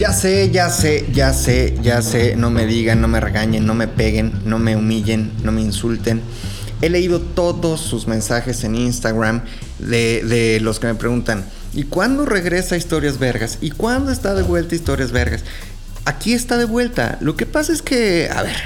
Ya sé, ya sé, ya sé, ya sé, no me digan, no me regañen, no me peguen, no me humillen, no me insulten. He leído todos sus mensajes en Instagram de, los que me preguntan, ¿y cuándo regresa Historias Vergas? ¿Y cuándo está de vuelta Historias Vergas? Aquí está de vuelta. Lo que pasa es que, a ver,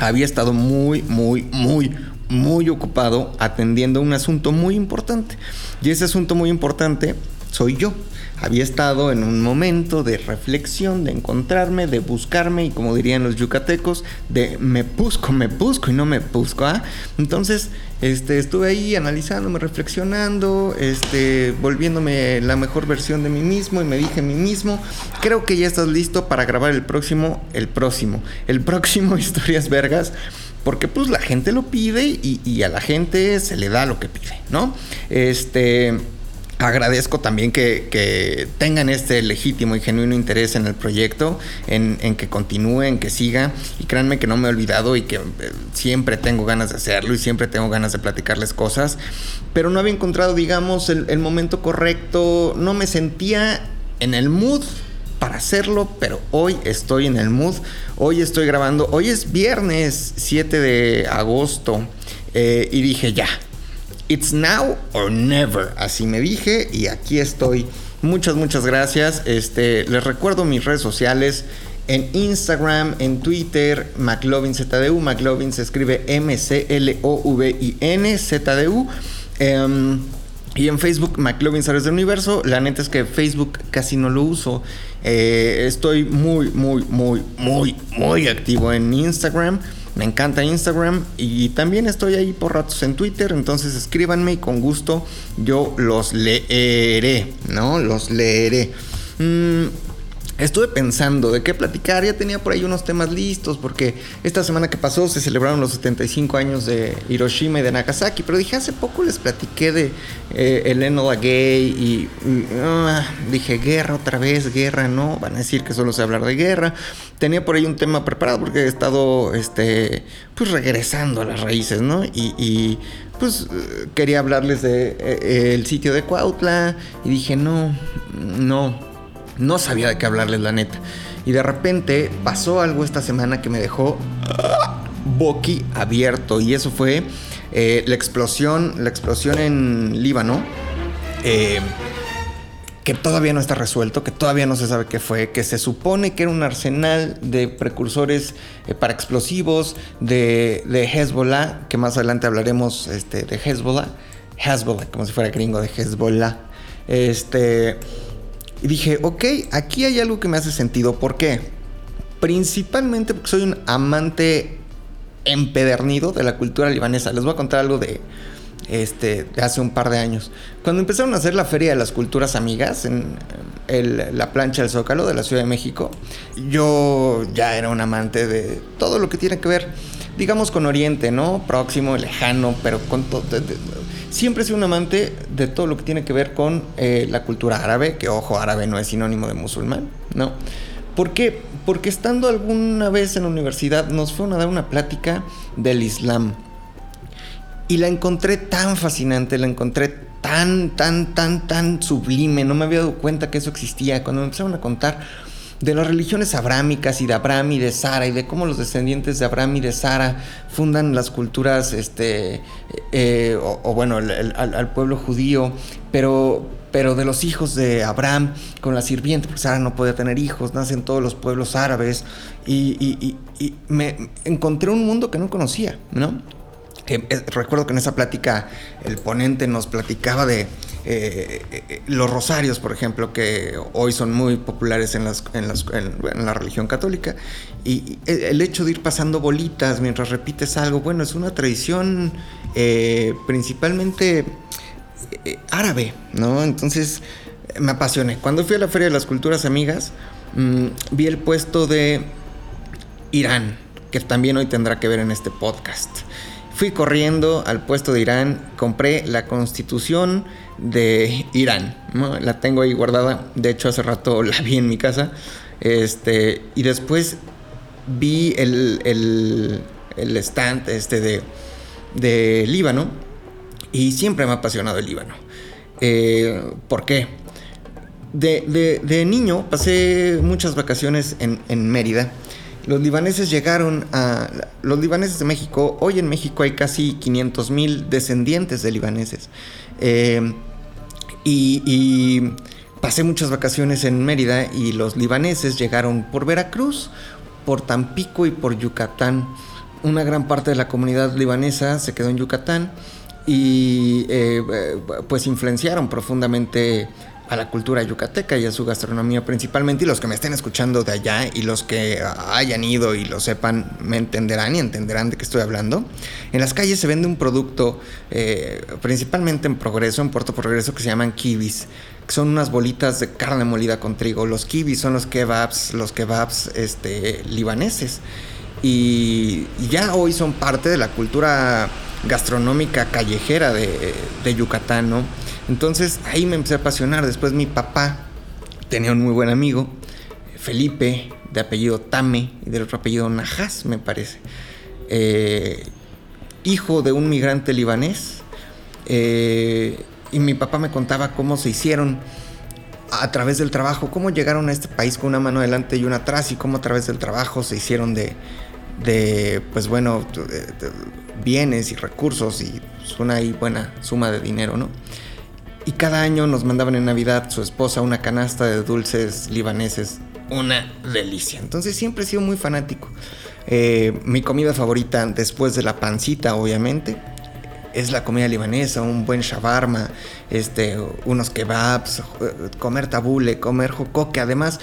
había estado muy, muy, muy, muy ocupado atendiendo un asunto muy importante. Y ese asunto muy importante soy yo había estado en un momento de reflexión, de encontrarme, de buscarme y como dirían los yucatecos, de me busco, me busco y no me busco. ¿ah? Entonces, este, estuve ahí analizándome, reflexionando, este, volviéndome la mejor versión de mí mismo y me dije a mí mismo, creo que ya estás listo para grabar el próximo, el próximo, el próximo Historias Vergas porque pues la gente lo pide y, y, a la gente se le da lo que pide, ¿no? Este, agradezco también que, tengan este legítimo y genuino interés en el proyecto, en, que continúe, en que siga. Y créanme que no me he olvidado y que eh, siempre tengo ganas de hacerlo y siempre tengo ganas de platicarles cosas. Pero no había encontrado, digamos, el, momento correcto. No me sentía en el mood para hacerlo, pero hoy estoy en el mood. Hoy estoy grabando. Hoy es viernes 7 de agosto. Eh, y dije, ya, It's now or never. Así me dije y aquí estoy. Muchas, muchas gracias. Este, les recuerdo mis redes sociales. En Instagram, en Twitter, McLovinZDU. McLovin se escribe M-C-L-O-V-I-N Z-D-U. Em, y en Facebook, McLovin Sales del Universo. La neta es que Facebook casi no lo uso. Eh, estoy muy, muy, muy, muy, muy activo en Instagram. Me encanta Instagram y también estoy ahí por ratos en Twitter, entonces escríbanme y con gusto yo los leeré, ¿no? Los leeré. Mm, Estuve pensando de qué platicar, ya tenía por ahí unos temas listos, porque esta semana que pasó se celebraron los 75 años de Hiroshima y de Nagasaki, pero dije, hace poco les platiqué de eh, el Enola Gay y ah, dije, guerra otra vez, guerra, no, van a decir que solo sé hablar de guerra. Tenía por ahí un tema preparado porque he estado, este, pues regresando a las raíces, ¿no? Y, pues quería hablarles de eh, sitio de Cuautla y dije, no, no no sabía de qué hablarles, la neta. Y de repente pasó algo esta semana que me dejó boqui abierto. Y eso fue eh, la explosión, la explosión en Líbano. Eh, que todavía no está resuelto, que todavía no se sabe qué fue, que se supone que era un arsenal de precursores eh, para explosivos de, de, Hezbollah, que más adelante hablaremos este, de Hezbollah, Hezbollah, como si fuera gringo de Hezbollah. Este, y dije, ok, aquí hay algo que me hace sentido. ¿Por qué? Principalmente porque soy un amante empedernido de la cultura libanesa. Les voy a contar algo de, este, hace un par de años. Cuando empezaron a hacer la Feria de las Culturas Amigas en la plancha del Zócalo de la Ciudad de México, yo ya era un amante de todo lo que tiene que ver, digamos, con Oriente, ¿no? Próximo, lejano, pero con todo siempre he sido un amante de todo lo que tiene que ver con eh, la cultura árabe, que ojo, árabe no es sinónimo de musulmán, ¿no? ¿Por qué? Porque estando alguna vez en la universidad nos fueron a dar una plática del Islam. Y la encontré tan fascinante, la encontré tan, tan, tan, tan sublime. No me había dado cuenta que eso existía. Cuando me empezaron a contar de las religiones abrámicas y de Abraham y de Sara y de cómo los descendientes de Abraham y de Sara fundan las culturas, este, eh, o, bueno, al, pueblo judío, pero, pero de los hijos de Abraham con la sirviente, porque Sara no podía tener hijos, nacen todos los pueblos árabes y, y me encontré un mundo que no conocía, ¿no? Eh, recuerdo que en esa plática el ponente nos platicaba de eh, eh, los rosarios, por ejemplo, que hoy son muy populares en, la religión católica. Y el hecho de ir pasando bolitas mientras repites algo, bueno, es una tradición principalmente árabe, ¿no? Entonces me apasioné. Cuando fui a la Feria de las Culturas Amigas, mm, vi el puesto de Irán, que también hoy tendrá que ver en este podcast. Fui corriendo al puesto de Irán, compré la constitución de Irán. La tengo ahí guardada. De hecho, hace rato la vi en mi casa. Este, y después vi el, el, stand este de, de, Líbano. Y siempre me ha apasionado el Líbano. Eh, ¿Por qué? de, niño pasé muchas vacaciones en, Mérida. Los libaneses llegaron a... Los libaneses de México, hoy en México hay casi 500 mil descendientes de libaneses. Eh, y, pasé muchas vacaciones en Mérida y los libaneses llegaron por Veracruz, por Tampico y por Yucatán. Una gran parte de la comunidad libanesa se quedó en Yucatán y eh, pues influenciaron profundamente a la cultura yucateca y a su gastronomía principalmente y los que me estén escuchando de allá y los que hayan ido y lo sepan me entenderán y entenderán de qué estoy hablando. En las calles se vende un producto eh, principalmente en Progreso, en Puerto Progreso que se llaman kibis, que son unas bolitas de carne molida con trigo. Los kibis son los kebabs, los kebabs este, libaneses y ya hoy son parte de la cultura gastronómica callejera de, de Yucatán, ¿no? Entonces ahí me empecé a apasionar. Después mi papá tenía un muy buen amigo, Felipe, de apellido Tame y del otro apellido Najas, me parece. Eh, hijo de un migrante libanés. Eh, y mi papá me contaba cómo se hicieron a través del trabajo, cómo llegaron a este país con una mano adelante y una atrás y cómo a través del trabajo se hicieron de, de pues bueno, bienes y recursos y una buena suma de dinero, ¿no? Y cada año nos mandaban en Navidad su esposa una canasta de dulces libaneses. Una delicia. Entonces siempre he sido muy fanático. Eh, mi comida favorita después de la pancita, obviamente, es la comida libanesa, un buen shawarma, este, unos kebabs, comer tabule, comer jocoque. Además,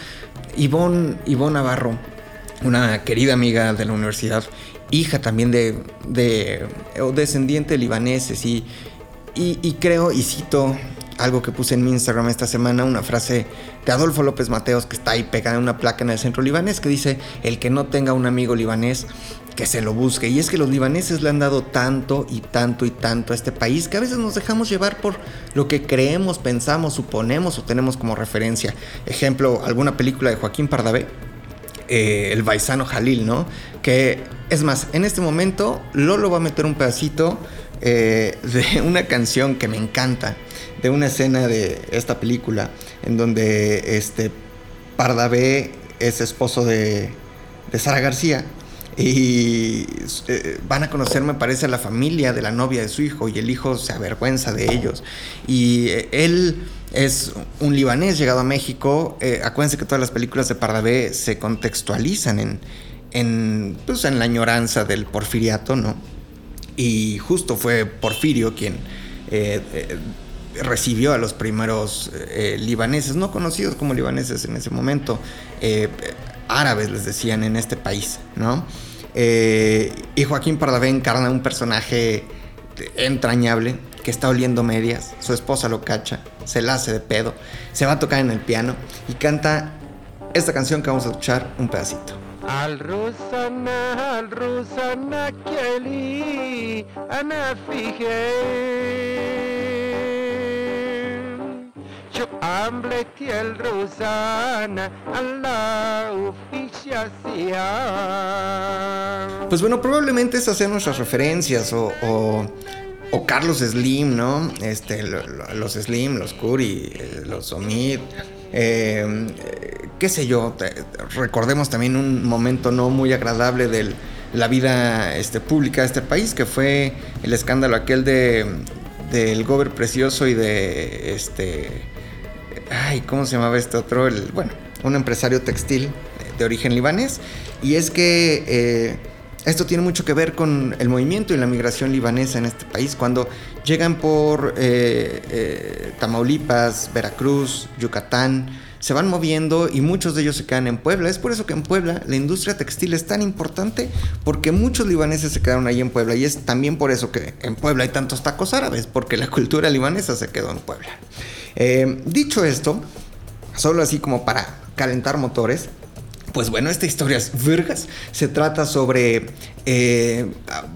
Ivonne, Ivonne Navarro, una querida amiga de la universidad, hija también de, de descendiente de libaneses y y, creo, y cito algo que puse en mi Instagram esta semana, una frase de Adolfo López Mateos que está ahí pegada en una placa en el centro libanés que dice, el que no tenga un amigo libanés, que se lo busque. Y es que los libaneses le han dado tanto y tanto y tanto a este país que a veces nos dejamos llevar por lo que creemos, pensamos, suponemos o tenemos como referencia. Ejemplo, alguna película de Joaquín Pardavé, eh, El Baisano Jalil, ¿no? Que es más, en este momento Lolo va a meter un pedacito eh, de una canción que me encanta, de una escena de esta película, en donde este Pardavé es esposo de, Sara García. Y eh, van a conocer, me parece, a la familia de la novia de su hijo y el hijo se avergüenza de ellos. Y eh, él es un libanés llegado a México. acuérdense que todas las películas de Pardavé se contextualizan en, en, pues, en la añoranza del porfiriato, ¿no? Y justo fue Porfirio quien eh, eh, recibió a los primeros eh, libaneses, no conocidos como libaneses en ese momento, árabes les decían en este país, ¿no? y Joaquín Pardavé encarna un personaje entrañable que está oliendo medias, su esposa lo cacha, se la hace de pedo, se va a tocar en el piano y canta esta canción que vamos a escuchar un pedacito. Al al Pues bueno, probablemente esas sean nuestras referencias o, o, Carlos Slim, ¿no? Este, los Slim, los Curry, eh, los Omid. Eh, qué sé yo, recordemos también un momento no muy agradable de la vida este, pública de este país, que fue el escándalo aquel de del Gober Precioso y de este ay, ¿cómo se llamaba este otro? Bueno, un empresario textil de origen libanés. Y es que eh, esto tiene mucho que ver con el movimiento y la migración libanesa en este país. Cuando llegan por eh, eh, Tamaulipas, Veracruz, Yucatán, se van moviendo y muchos de ellos se quedan en Puebla. Es por eso que en Puebla la industria textil es tan importante porque muchos libaneses se quedaron ahí en Puebla y es también por eso que en Puebla hay tantos tacos árabes porque la cultura libanesa se quedó en Puebla. Eh, dicho esto, solo así como para calentar motores, pues bueno, esta historia es vergas. Se trata sobre.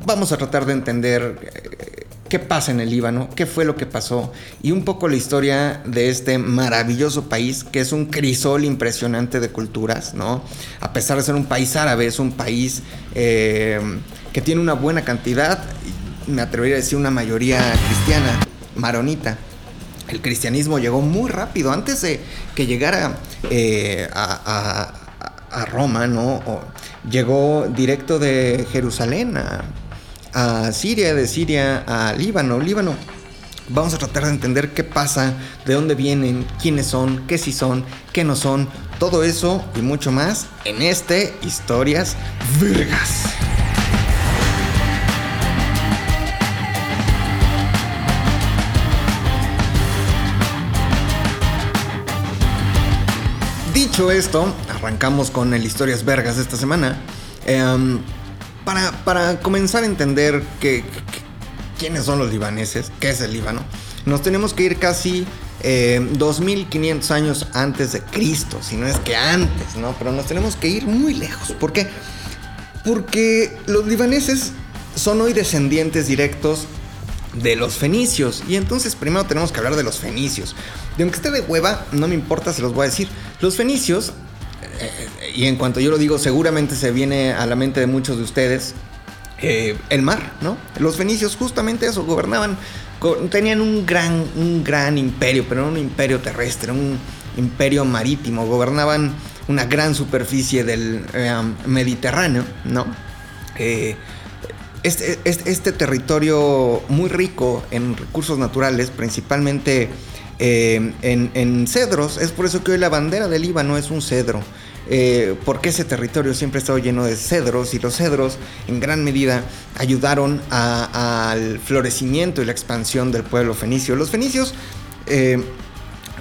Vamos a tratar de entender qué pasa en el Líbano, qué fue lo que pasó y un poco la historia de este maravilloso país que es un crisol impresionante de culturas, ¿no? A pesar de ser un país árabe, es un país eh, que tiene una buena cantidad, me atrevería a decir una mayoría cristiana, maronita. el cristianismo llegó muy rápido, antes de que llegara eh, a, Roma, ¿no? llegó directo de Jerusalén a, a Siria, de Siria a Líbano. Líbano Vamos a tratar de entender qué pasa, de dónde vienen, quiénes son, qué sí son, qué no son, todo eso y mucho más en este Historias Vergas. Dicho esto, arrancamos con el Historias Vergas de esta semana. Em, para, comenzar a entender que, quiénes son los libaneses, qué es el Líbano, nos tenemos que ir casi 2500 eh, años antes de Cristo, si no es que antes, ¿no? Pero nos tenemos que ir muy lejos. ¿Por qué? Porque los libaneses son hoy descendientes directos de los fenicios. Y entonces primero tenemos que hablar de los fenicios. Y aunque esté de hueva, no me importa, se los voy a decir. Los fenicios, y en cuanto yo lo digo, seguramente se viene a la mente de muchos de ustedes, eh, el mar, ¿no? Los fenicios justamente eso, gobernaban, tenían un gran, un gran imperio, pero no un imperio terrestre, un imperio marítimo, gobernaban una gran superficie del eh, Mediterráneo, ¿no? Eh, este, este, este, territorio muy rico en recursos naturales, principalmente en, en, cedros, es por eso que hoy la bandera del Líbano es un cedro. Eh, porque ese territorio siempre ha estado lleno de cedros y los cedros en gran medida ayudaron al florecimiento y la expansión del pueblo fenicio. Los fenicios eh,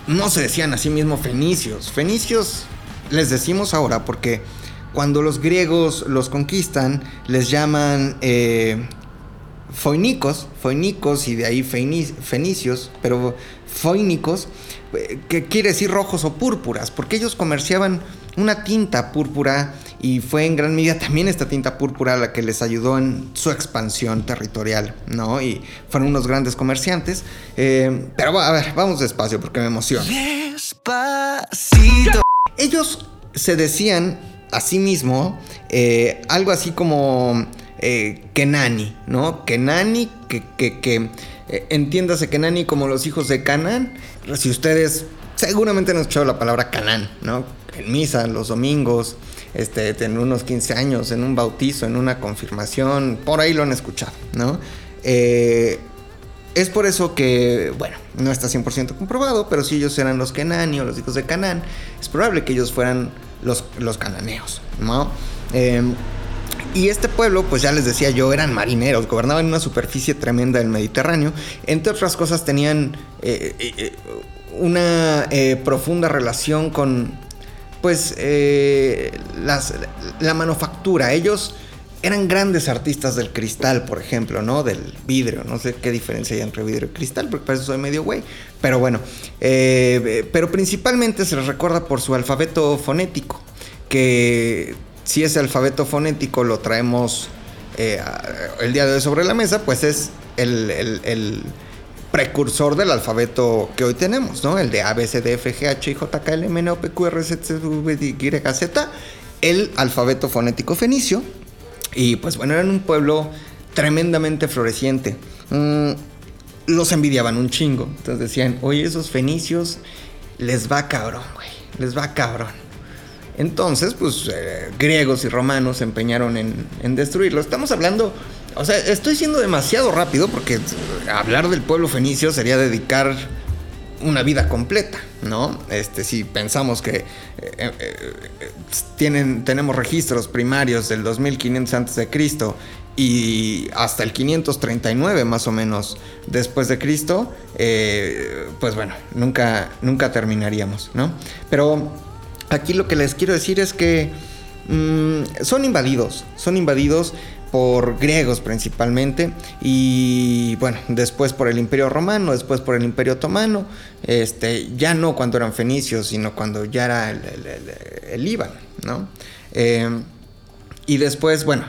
no se decían a sí mismos fenicios, fenicios les decimos ahora porque cuando los griegos los conquistan les llaman eh, foinicos, foinicos y de ahí fenicios, pero foinicos, que quiere decir rojos o púrpuras, porque ellos comerciaban una tinta púrpura y fue en gran medida también esta tinta púrpura la que les ayudó en su expansión territorial, ¿no? Y fueron unos grandes comerciantes. Eh, pero a ver, vamos despacio porque me emociona. Despacito. Ellos se decían a sí mismo eh, algo así como eh, Kenani, ¿no? Kenani, que, que, que eh, entiéndase Kenani como los hijos de Canaán. Si ustedes seguramente han escuchado la palabra Canaán, ¿no? en misa los domingos, este, en unos 15 años, en un bautizo, en una confirmación, por ahí lo han escuchado, ¿no? Eh, es por eso que, bueno, no está 100% comprobado, pero si ellos eran los Kenani o los hijos de Canaán, es probable que ellos fueran los, los cananeos, ¿no? Em, y este pueblo, pues ya les decía yo, eran marineros, gobernaban una superficie tremenda del Mediterráneo. Entre otras cosas, tenían eh, eh, una profunda relación con, pues eh, la manufactura. Ellos eran grandes artistas del cristal, por ejemplo, ¿no? Del vidrio. No sé qué diferencia hay entre vidrio y cristal, porque para eso soy medio güey. Pero bueno, eh, pero principalmente se les recuerda por su alfabeto fonético, que si ese alfabeto fonético lo traemos eh, el día de hoy sobre la mesa, pues es el precursor del alfabeto que hoy tenemos, ¿no? El de A, B, C, D, F, G, H, I, J, K, L, M, N, O, P, Q, R, S, T, V, Y, Z, el alfabeto fonético fenicio. Y pues bueno, eran un pueblo tremendamente floreciente. Mm, los envidiaban un chingo. Entonces decían, oye, esos fenicios les va cabrón, güey. Les va cabrón. Entonces, pues eh, griegos y romanos se empeñaron en, destruirlo. Estamos hablando o sea, estoy siendo demasiado rápido porque hablar del pueblo fenicio sería dedicar una vida completa, ¿no? Este, si pensamos que eh, eh, tienen, tenemos registros primarios del 2500 a.C. y hasta el 539 más o menos después de Cristo, pues bueno, nunca, nunca terminaríamos, ¿no? Pero aquí lo que les quiero decir es que mm, son invadidos, son invadidos por griegos principalmente y bueno, después por el Imperio Romano, después por el Imperio Otomano, este, ya no cuando eran fenicios, sino cuando ya era el, Líbano, ¿no? Eh, y después, bueno,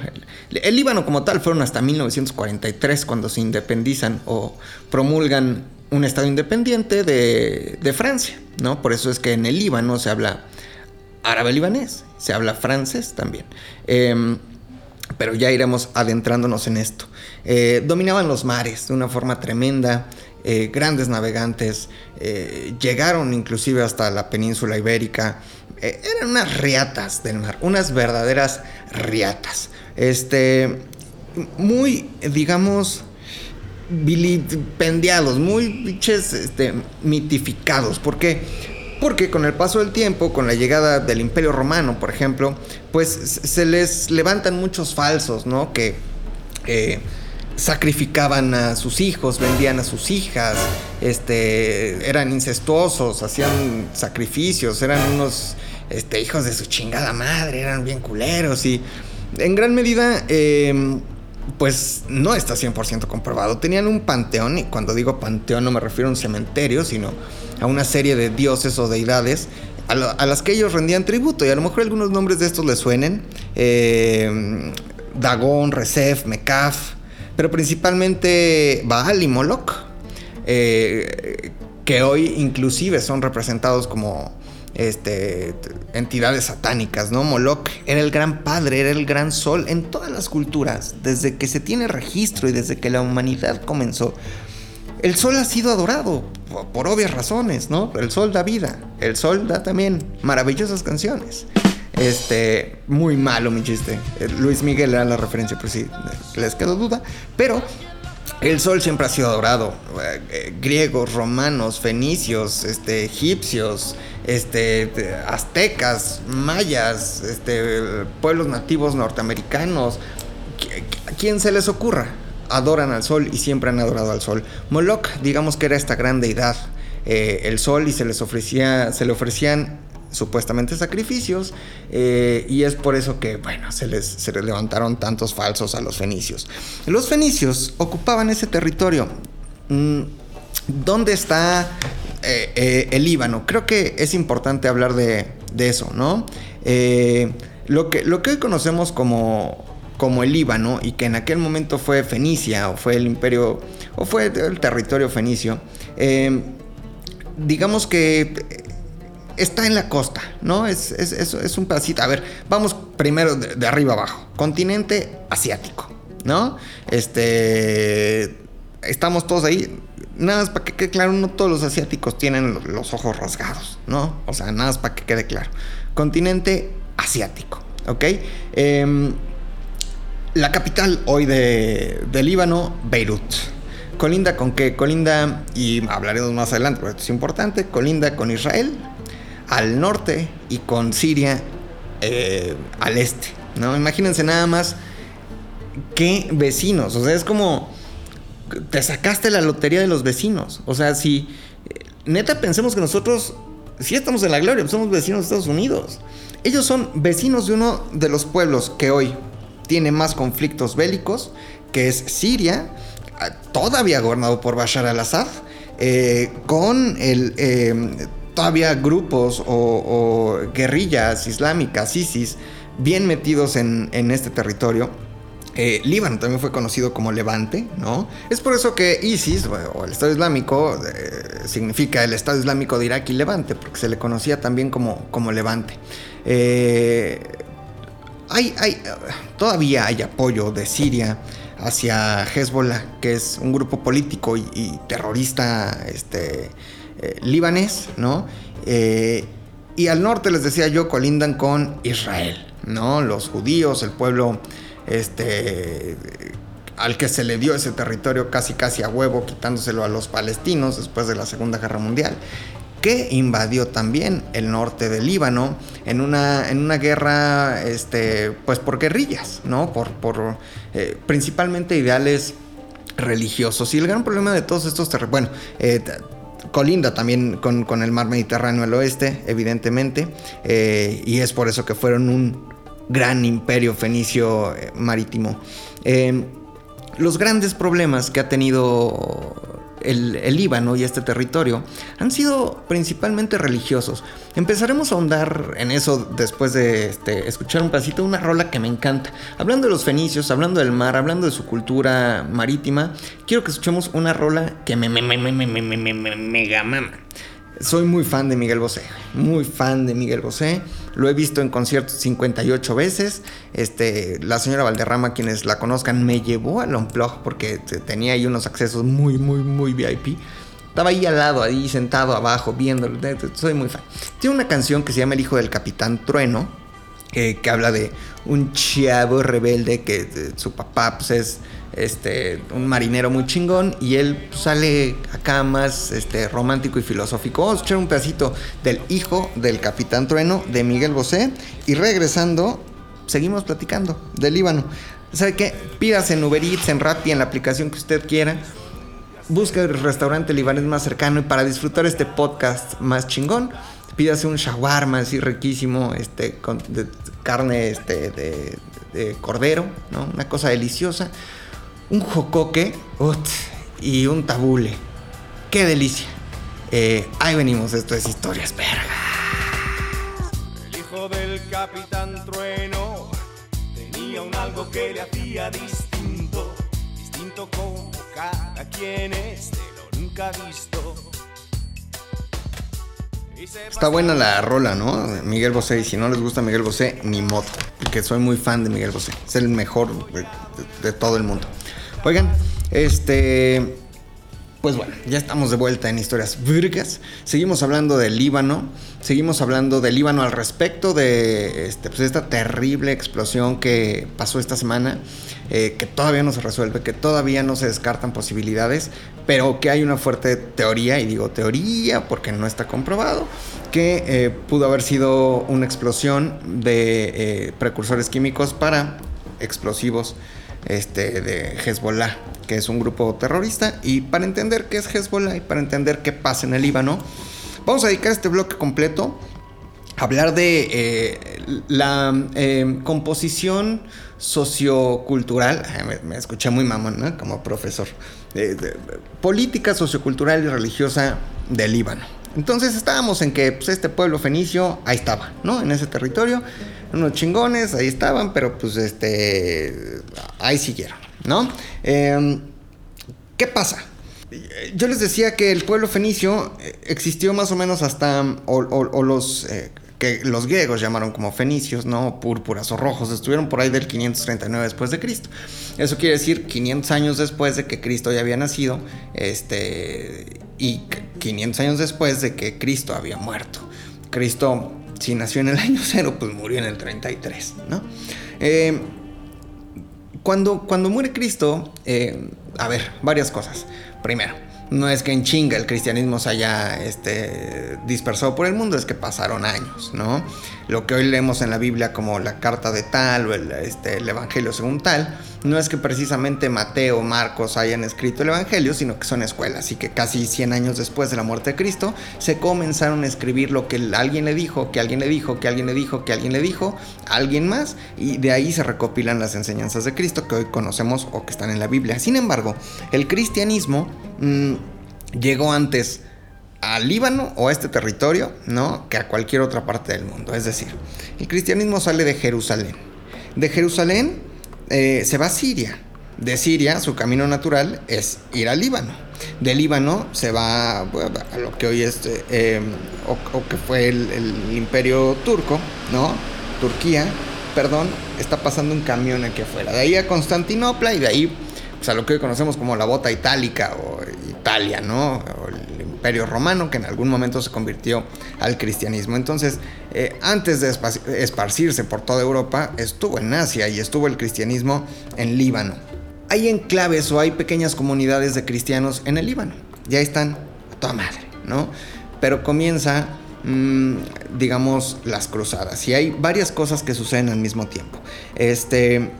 el, Líbano como tal fueron hasta 1943 cuando se independizan o promulgan un Estado independiente de, Francia, ¿no? Por eso es que en el Líbano se habla árabe-libanés, se habla francés también. Eh, pero ya iremos adentrándonos en esto. Eh, dominaban los mares de una forma tremenda, eh, grandes navegantes, eh, llegaron inclusive hasta la península ibérica. Eran unas riatas del mar, unas verdaderas riatas. Este, muy, digamos, vilipendiados, muy biches, este, mitificados. ¿Por qué? Porque con el paso del tiempo, con la llegada del Imperio Romano, por ejemplo, pues se les levantan muchos falsos, ¿no? Que sacrificaban a sus hijos, vendían a sus hijas, este, eran incestuosos, hacían sacrificios, eran unos este, hijos de su chingada madre, eran bien culeros y en gran medida, em, pues no está 100% comprobado. Tenían un panteón, y cuando digo panteón no me refiero a un cementerio, sino a una serie de dioses o deidades a, las que ellos rendían tributo. Y a lo mejor algunos nombres de estos les suenen. Em, Dagón, Recef, Mecaf, pero principalmente Baal y Moloch, eh, que hoy inclusive son representados como este, entidades satánicas, ¿no? Moloch era el gran padre, era el gran sol en todas las culturas, desde que se tiene registro y desde que la humanidad comenzó. El sol ha sido adorado por, obvias razones, ¿no? El sol da vida, el sol da también maravillosas canciones. Este, muy malo mi chiste. Eh, Luis Miguel era la referencia, por si les quedó duda. Pero el sol siempre ha sido adorado. Eh, eh, griegos, romanos, fenicios, este, egipcios, este, aztecas, mayas, este, pueblos nativos norteamericanos. ¿A quién se les ocurra? Adoran al sol y siempre han adorado al sol. Moloch, digamos que era esta gran deidad. el sol y se les ofrecía, se le ofrecían supuestamente sacrificios eh, y es por eso que bueno se les, levantaron tantos falsos a los fenicios los fenicios ocupaban ese territorio mm, ¿dónde está eh, eh, el Líbano? creo que es importante hablar de, eso ¿no? lo, que, lo que hoy conocemos como como el Líbano y que en aquel momento fue Fenicia o fue el imperio o fue el territorio fenicio digamos que está en la costa, ¿no? Es, es, un pedacito. A ver, vamos primero de, arriba abajo. Continente asiático, ¿no? Este. Estamos todos ahí. Nada más para que quede claro, no todos los asiáticos tienen los ojos rasgados, ¿no? O sea, nada más para que quede claro. Continente asiático, ¿ok? Em, la capital hoy de, de Líbano, Beirut. Colinda con qué? Colinda, y hablaremos más adelante, pero esto es importante, colinda con Israel, al norte y con Siria eh, al este. ¿no? Imagínense nada más qué vecinos. O sea, es como te sacaste la lotería de los vecinos. O sea, si neta pensemos que nosotros si estamos en la gloria, somos vecinos de Estados Unidos. Ellos son vecinos de uno de los pueblos que hoy tiene más conflictos bélicos, que es Siria, todavía gobernado por Bashar al-Assad, eh, con el eh, todavía grupos o, guerrillas islámicas, ISIS, bien metidos en, este territorio. Eh, Líbano también fue conocido como Levante, ¿no? Es por eso que ISIS, o el Estado Islámico, eh, significa el Estado Islámico de Irak y Levante, porque se le conocía también como, como Levante. Eh, hay, hay, todavía hay apoyo de Siria hacia Hezbollah, que es un grupo político y, terrorista este, eh, libanés, ¿no? Eh, y al norte, les decía yo, colindan con Israel, ¿no? Los judíos, el pueblo este, al que se le dio ese territorio casi casi a huevo, quitándoselo a los palestinos después de la Segunda Guerra Mundial, que invadió también el norte del Líbano en una, en una guerra, este, pues por guerrillas, ¿no? Por, por eh, principalmente ideales religiosos. Y el gran problema de todos estos territorios, bueno, colinda también con, el mar Mediterráneo al oeste, evidentemente, eh, y es por eso que fueron un gran imperio fenicio eh, marítimo. Eh, los grandes problemas que ha tenido el, Líbano y este territorio han sido principalmente religiosos. Empezaremos a ahondar en eso después de este, escuchar un pasito, una rola que me encanta. Hablando de los fenicios, hablando del mar, hablando de su cultura marítima, quiero que escuchemos una rola que me, me, me, me, me, me, me, mega mama. Soy muy fan de Miguel Bosé, muy fan de Miguel Bosé. Lo he visto en conciertos 58 veces. Este, la señora Valderrama, quienes la conozcan, me llevó al Unplug porque tenía ahí unos accesos muy, muy, muy VIP. Estaba ahí al lado, ahí sentado abajo, viéndolo. Soy muy fan. Tiene una canción que se llama El hijo del capitán Trueno, eh, que habla de un chavo rebelde que su papá pues, es este, un marinero muy chingón y él sale acá más este, romántico y filosófico. Vamos a un pedacito del hijo del Capitán Trueno de Miguel Bosé y regresando seguimos platicando del Líbano. ¿Sabe qué? Pídase en Uber Eats, en Rappi, en la aplicación que usted quiera. Busca el restaurante libanés más cercano y para disfrutar este podcast más chingón, pídase un shawarma así riquísimo, este, con carne este, de, de, cordero. Una cosa deliciosa un jocoque y un tabule. ¡Qué delicia! Eh, ahí venimos, esto es Historias Vergas. El hijo del capitán Trueno tenía un algo que le hacía distinto, distinto como cada quien este lo nunca visto. Está buena la rola, ¿no? Miguel Bosé. Y si no les gusta Miguel Bosé, ni moto. Porque soy muy fan de Miguel Bosé. Es el mejor de todo el mundo. Oigan, este. Pues bueno, ya estamos de vuelta en Historias Virgas. Seguimos hablando del Líbano. Seguimos hablando del Líbano al respecto de este, pues esta terrible explosión que pasó esta semana. Eh, que todavía no se resuelve, que todavía no se descartan posibilidades, pero que hay una fuerte teoría, y digo teoría porque no está comprobado, que eh, pudo haber sido una explosión de eh, precursores químicos para explosivos este, de Hezbollah, que es un grupo terrorista. Y para entender qué es Hezbollah y para entender qué pasa en el Líbano, vamos a dedicar este bloque completo a hablar de eh, la eh, composición sociocultural, me, escuché muy mamón, Como profesor, política sociocultural y religiosa del Líbano. Entonces estábamos en que pues, este pueblo fenicio ahí estaba, ¿no? En ese territorio, unos chingones, ahí estaban, pero pues este, ahí siguieron, ¿no? Em, ¿Qué pasa? Yo les decía que el pueblo fenicio eh, existió más o menos hasta, o, los, eh, que los griegos llamaron como fenicios, ¿no? Púrpuras o rojos, estuvieron por ahí del 539 después de Cristo. Eso quiere decir 500 años después de que Cristo ya había nacido, este, y 500 años después de que Cristo había muerto. Cristo, si nació en el año cero, pues murió en el 33, ¿no? Eh, cuando, cuando muere Cristo, eh, a ver, varias cosas. Primero, no es que en chinga el cristianismo se haya este, dispersado por el mundo, es que pasaron años, ¿no? Lo que hoy leemos en la Biblia como la carta de tal o el, este, el Evangelio según tal, no es que precisamente Mateo Marcos hayan escrito el Evangelio, sino que son escuelas y que casi 100 años después de la muerte de Cristo se comenzaron a escribir lo que alguien le dijo, que alguien le dijo, que alguien le dijo, que alguien le dijo, alguien más, y de ahí se recopilan las enseñanzas de Cristo que hoy conocemos o que están en la Biblia. Sin embargo, el cristianismo Mm, llegó antes al Líbano o a este territorio, ¿no? Que a cualquier otra parte del mundo. Es decir, el cristianismo sale de Jerusalén. De Jerusalén eh, se va a Siria. De Siria, su camino natural es ir al Líbano. De Líbano se va a lo que hoy es, eh, o, que fue el, el, imperio turco, ¿no? Turquía, perdón, está pasando un camión aquí afuera. De ahí a Constantinopla y de ahí o sea, lo que hoy conocemos como la bota itálica o Italia, ¿no? O el imperio romano que en algún momento se convirtió al cristianismo. Entonces, eh, antes de esparcirse por toda Europa, estuvo en Asia y estuvo el cristianismo en Líbano. Hay enclaves o hay pequeñas comunidades de cristianos en el Líbano. Ya están a toda madre, ¿no? Pero comienza mm, digamos, las cruzadas. Y hay varias cosas que suceden al mismo tiempo. Este,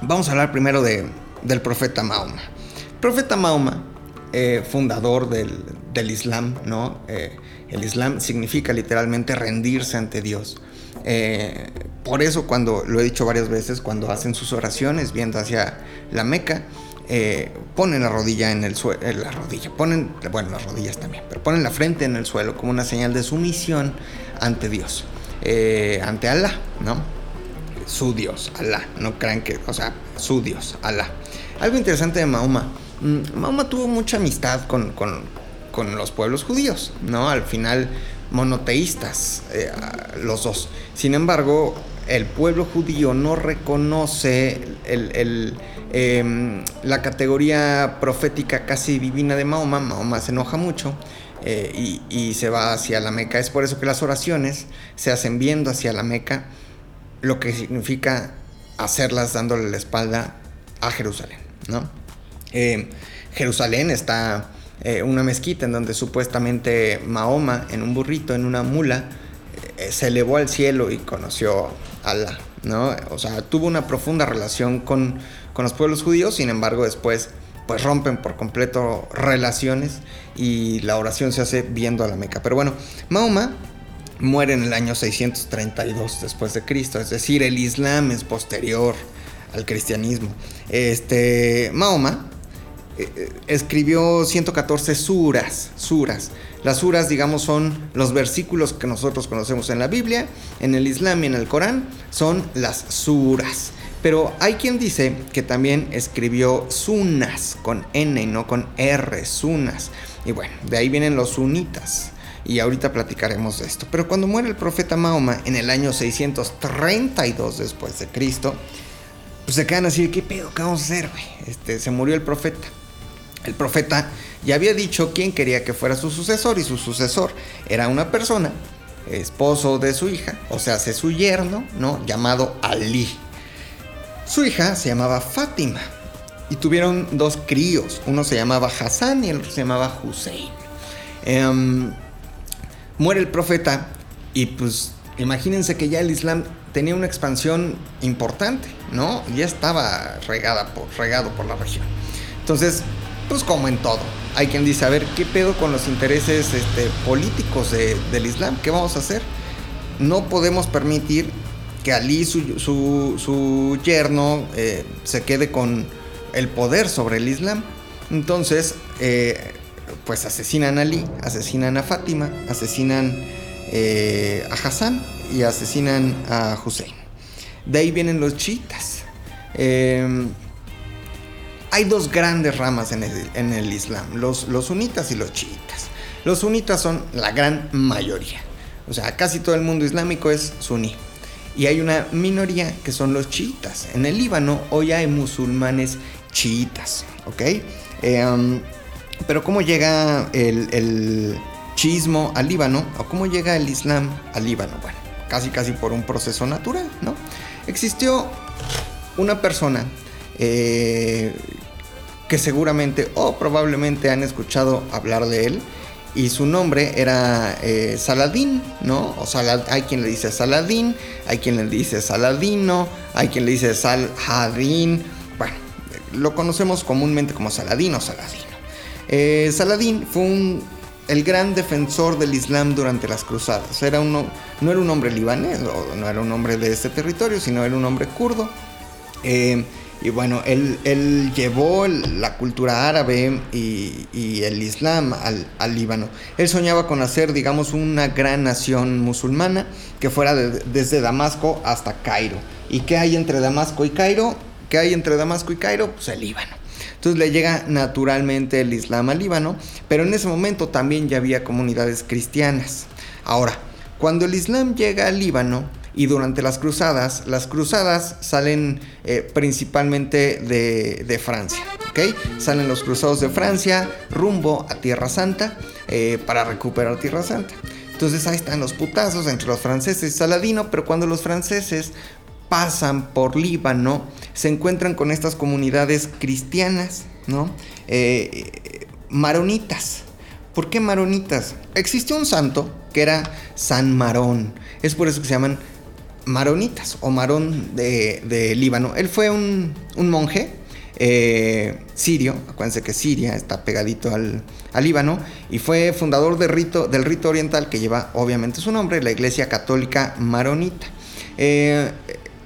vamos a hablar primero de, del profeta Mahoma. profeta Mahoma, eh, fundador del, Islam, ¿no? Eh, el Islam significa literalmente rendirse ante Dios. Eh, por eso cuando, lo he dicho varias veces, cuando hacen sus oraciones viendo hacia la Meca, ponen la rodilla en el suelo, la rodilla, ponen, bueno, las rodillas también, pero ponen la frente en el suelo como una señal de sumisión ante Dios, ante Allah, ¿no? Su Dios, Allah, no crean que, o sea, su Dios, Allah. Algo interesante de Mahoma. Mm, Mahoma tuvo mucha amistad con, con los pueblos judíos, ¿no? Al final monoteístas, eh, los dos. Sin embargo, el pueblo judío no reconoce em, la categoría profética casi divina de Mahoma. Mahoma se enoja mucho eh, y, se va hacia la Meca. Es por eso que las oraciones se hacen viendo hacia la Meca, lo que significa hacerlas dándole la espalda a Jerusalén. ¿no? Eh, Jerusalén está eh, una mezquita en donde supuestamente Mahoma, en un burrito, en una mula, eh, se elevó al cielo y conoció a Allah, ¿no? O sea, tuvo una profunda relación con, con los pueblos judíos, sin embargo, después pues rompen por completo relaciones y la oración se hace viendo a la Meca. Pero bueno, Mahoma muere en el año 632 después de Cristo, es decir, el Islam es posterior al cristianismo. Este, Mahoma escribió 114 suras, suras. Las suras, digamos, son los versículos que nosotros conocemos en la Biblia, en el Islam y en el Corán, son las suras. Pero hay quien dice que también escribió sunas con N y no con R, sunas. Y bueno, de ahí vienen los sunitas. Y ahorita platicaremos de esto. Pero cuando muere el profeta Mahoma en el año 632 después de Cristo, pues se quedan así, ¿qué pedo? ¿Qué vamos a hacer? Este, se murió el profeta. El profeta ya había dicho quién quería que fuera su sucesor y su sucesor era una persona, esposo de su hija, o sea, hace su yerno, ¿no? Llamado Ali. Su hija se llamaba Fátima y tuvieron dos críos, uno se llamaba Hassan y el otro se llamaba Hussein. Em, muere el profeta y pues imagínense que ya el Islam tenía una expansión importante, ¿no? Ya estaba regada regado por la región. Entonces, pues como en todo. Hay quien dice, a ver, ¿qué pedo con los intereses este, políticos del Islam? ¿Qué vamos a hacer? No podemos permitir que Ali, su, su, yerno, eh, se quede con el poder sobre el Islam. Entonces, eh, pues asesinan a Ali, asesinan a Fátima, asesinan eh, a Hassan y asesinan a Hussein. De ahí vienen los chiitas. Hay dos grandes ramas en el, Islam, los, los sunitas y los chiitas. Los sunitas son la gran mayoría. O sea, casi todo el mundo islámico es suní. Y hay una minoría que son los chiitas. En el Líbano hoy hay musulmanes chiitas, ¿ok? Eh, um, pero ¿cómo llega el, el chiismo al Líbano? ¿O cómo llega el Islam al Líbano? Bueno, casi casi por un proceso natural, ¿no? Existió una persona eh, que seguramente o probablemente han escuchado hablar de él. Y su nombre era eh, Saladín, ¿no? O hay quien le dice Saladín, hay quien le dice Saladino, hay quien le dice Saladín. Bueno, lo conocemos comúnmente como Saladino o Saladino. Eh, Saladín fue un, el gran defensor del Islam durante las cruzadas. Era uno, no era un hombre libanés, no, era un hombre de este territorio, sino era un hombre kurdo. Eh, y bueno, él, llevó la cultura árabe y, el islam al, Líbano. Él soñaba con hacer, digamos, una gran nación musulmana que fuera desde Damasco hasta Cairo. ¿Y qué hay entre Damasco y Cairo? ¿Qué hay entre Damasco y Cairo? Pues el Líbano. Entonces le llega naturalmente el Islam al Líbano, pero en ese momento también ya había comunidades cristianas. Ahora, cuando el Islam llega al Líbano, y durante las cruzadas, las cruzadas salen eh, principalmente de, Francia, ¿ok? Salen los cruzados de Francia rumbo a Tierra Santa eh, para recuperar Tierra Santa. Entonces ahí están los putazos entre los franceses y Saladino, pero cuando los franceses pasan por Líbano, se encuentran con estas comunidades cristianas, ¿no? Eh, maronitas. ¿Por qué maronitas? Existe un santo que era San Marón. Es por eso que se llaman maronitas o marón de, Líbano. Él fue un, monje eh, sirio, acuérdense que Siria está pegadito al, Líbano, y fue fundador del rito, del rito oriental que lleva obviamente su nombre, la Iglesia Católica Maronita. Eh,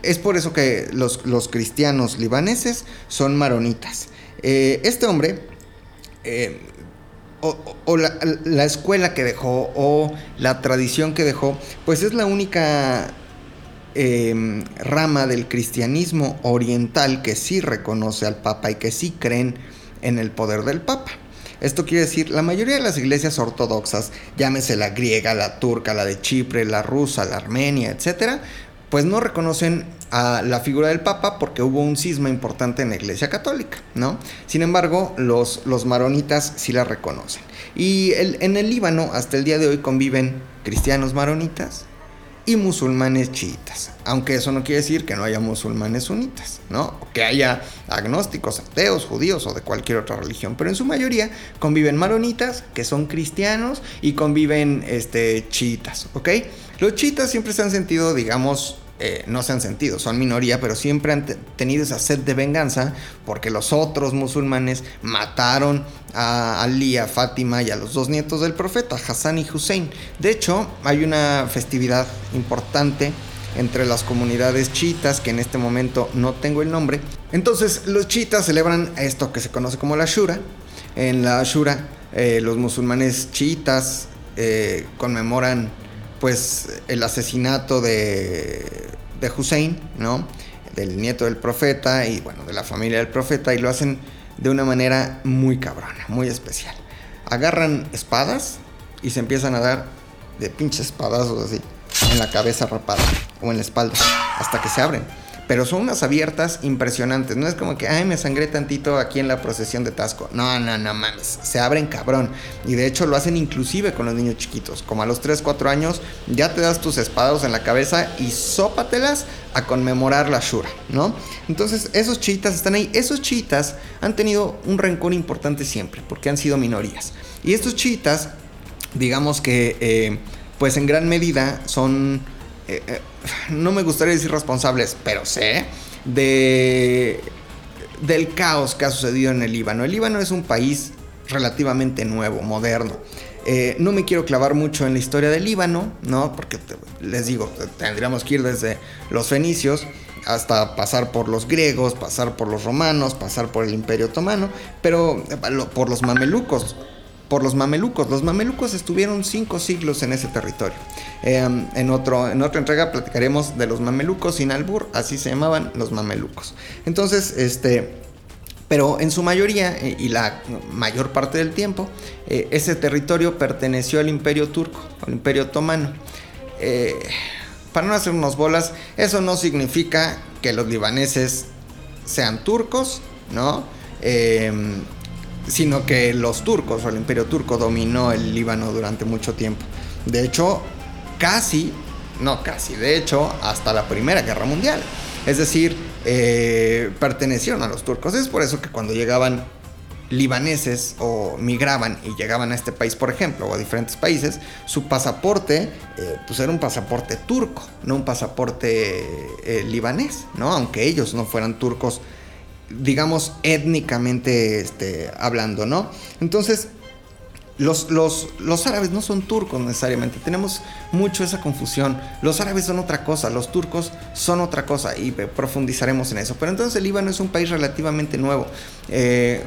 es por eso que los, cristianos libaneses son maronitas. Eh, este hombre, o, la, escuela que dejó, o la tradición que dejó, pues es la única Em, rama del cristianismo oriental que sí reconoce al Papa y que sí creen en el poder del Papa. Esto quiere decir, la mayoría de las iglesias ortodoxas, llámese la griega, la turca, la de Chipre, la rusa, la armenia, etcétera, pues no reconocen a la figura del Papa porque hubo un cisma importante en la Iglesia Católica, ¿no? Sin embargo, los, los maronitas sí la reconocen. Y en el Líbano, hasta el día de hoy, conviven cristianos maronitas y musulmanes chiitas. Aunque eso no quiere decir que no haya musulmanes sunitas, ¿no? Que haya agnósticos, ateos, judíos o de cualquier otra religión. Pero en su mayoría conviven maronitas, que son cristianos, y conviven este, chiitas, ¿ok? Los chiitas siempre se han sentido, digamos, eh, no se han sentido, son minoría, pero siempre han tenido esa sed de venganza porque los otros musulmanes mataron a Ali, a Fátima y a los dos nietos del profeta, Hassan y Hussein. De hecho, hay una festividad importante entre las comunidades chiitas, que en este momento no tengo el nombre. Entonces, los chiitas celebran esto que se conoce como la Shura. En la Shura, eh, los musulmanes chiitas eh, conmemoran pues el asesinato de, de Hussein, ¿no? Del nieto del profeta y bueno, de la familia del profeta y lo hacen de una manera muy cabrona, muy especial. Agarran espadas y se empiezan a dar de pinches espadazos así en la cabeza rapada o en la espalda hasta que se abren pero son unas abiertas impresionantes. No es como que, ay, me sangré tantito aquí en la procesión de Tasco. No, no, no mames. Se abren cabrón. Y de hecho lo hacen inclusive con los niños chiquitos. Como a los 3, 4 años, ya te das tus espadas en la cabeza y sópatelas a conmemorar la Shura, ¿no? Entonces, esos chiitas están ahí. Esos chiitas han tenido un rencor importante siempre, porque han sido minorías. Y estos chiitas, digamos que, eh, pues en gran medida son eh, eh, no me gustaría decir responsables, pero sé de del caos que ha sucedido en el Líbano. El Líbano es un país relativamente nuevo, moderno. Eh, no me quiero clavar mucho en la historia del Líbano, ¿no? Porque les digo, tendríamos que ir desde los fenicios hasta pasar por los griegos, pasar por los romanos, pasar por el Imperio Otomano, pero por los mamelucos por los mamelucos. Los mamelucos estuvieron cinco siglos en ese territorio. Em, en, otro, en otra entrega platicaremos de los mamelucos sin albur, así se llamaban los mamelucos. Entonces, este, pero en su mayoría eh, y la mayor parte del tiempo, eh, ese territorio perteneció al imperio turco, al imperio otomano. Eh, para no hacernos bolas, eso no significa que los libaneses sean turcos, ¿no? Em, sino que los turcos o el imperio turco dominó el Líbano durante mucho tiempo. De hecho, casi, no casi, de hecho, hasta la Primera Guerra Mundial. Es decir, eh, pertenecieron a los turcos. Es por eso que cuando llegaban libaneses o migraban y llegaban a este país, por ejemplo, o a diferentes países, su pasaporte, eh, pues era un pasaporte turco, no un pasaporte eh, libanés, ¿no? Aunque ellos no fueran turcos digamos, étnicamente este, hablando, ¿no? Entonces, los, los, los, árabes no son turcos necesariamente, tenemos mucho esa confusión. Los árabes son otra cosa, los turcos son otra cosa y profundizaremos en eso. Pero entonces el Líbano es un país relativamente nuevo. Eh,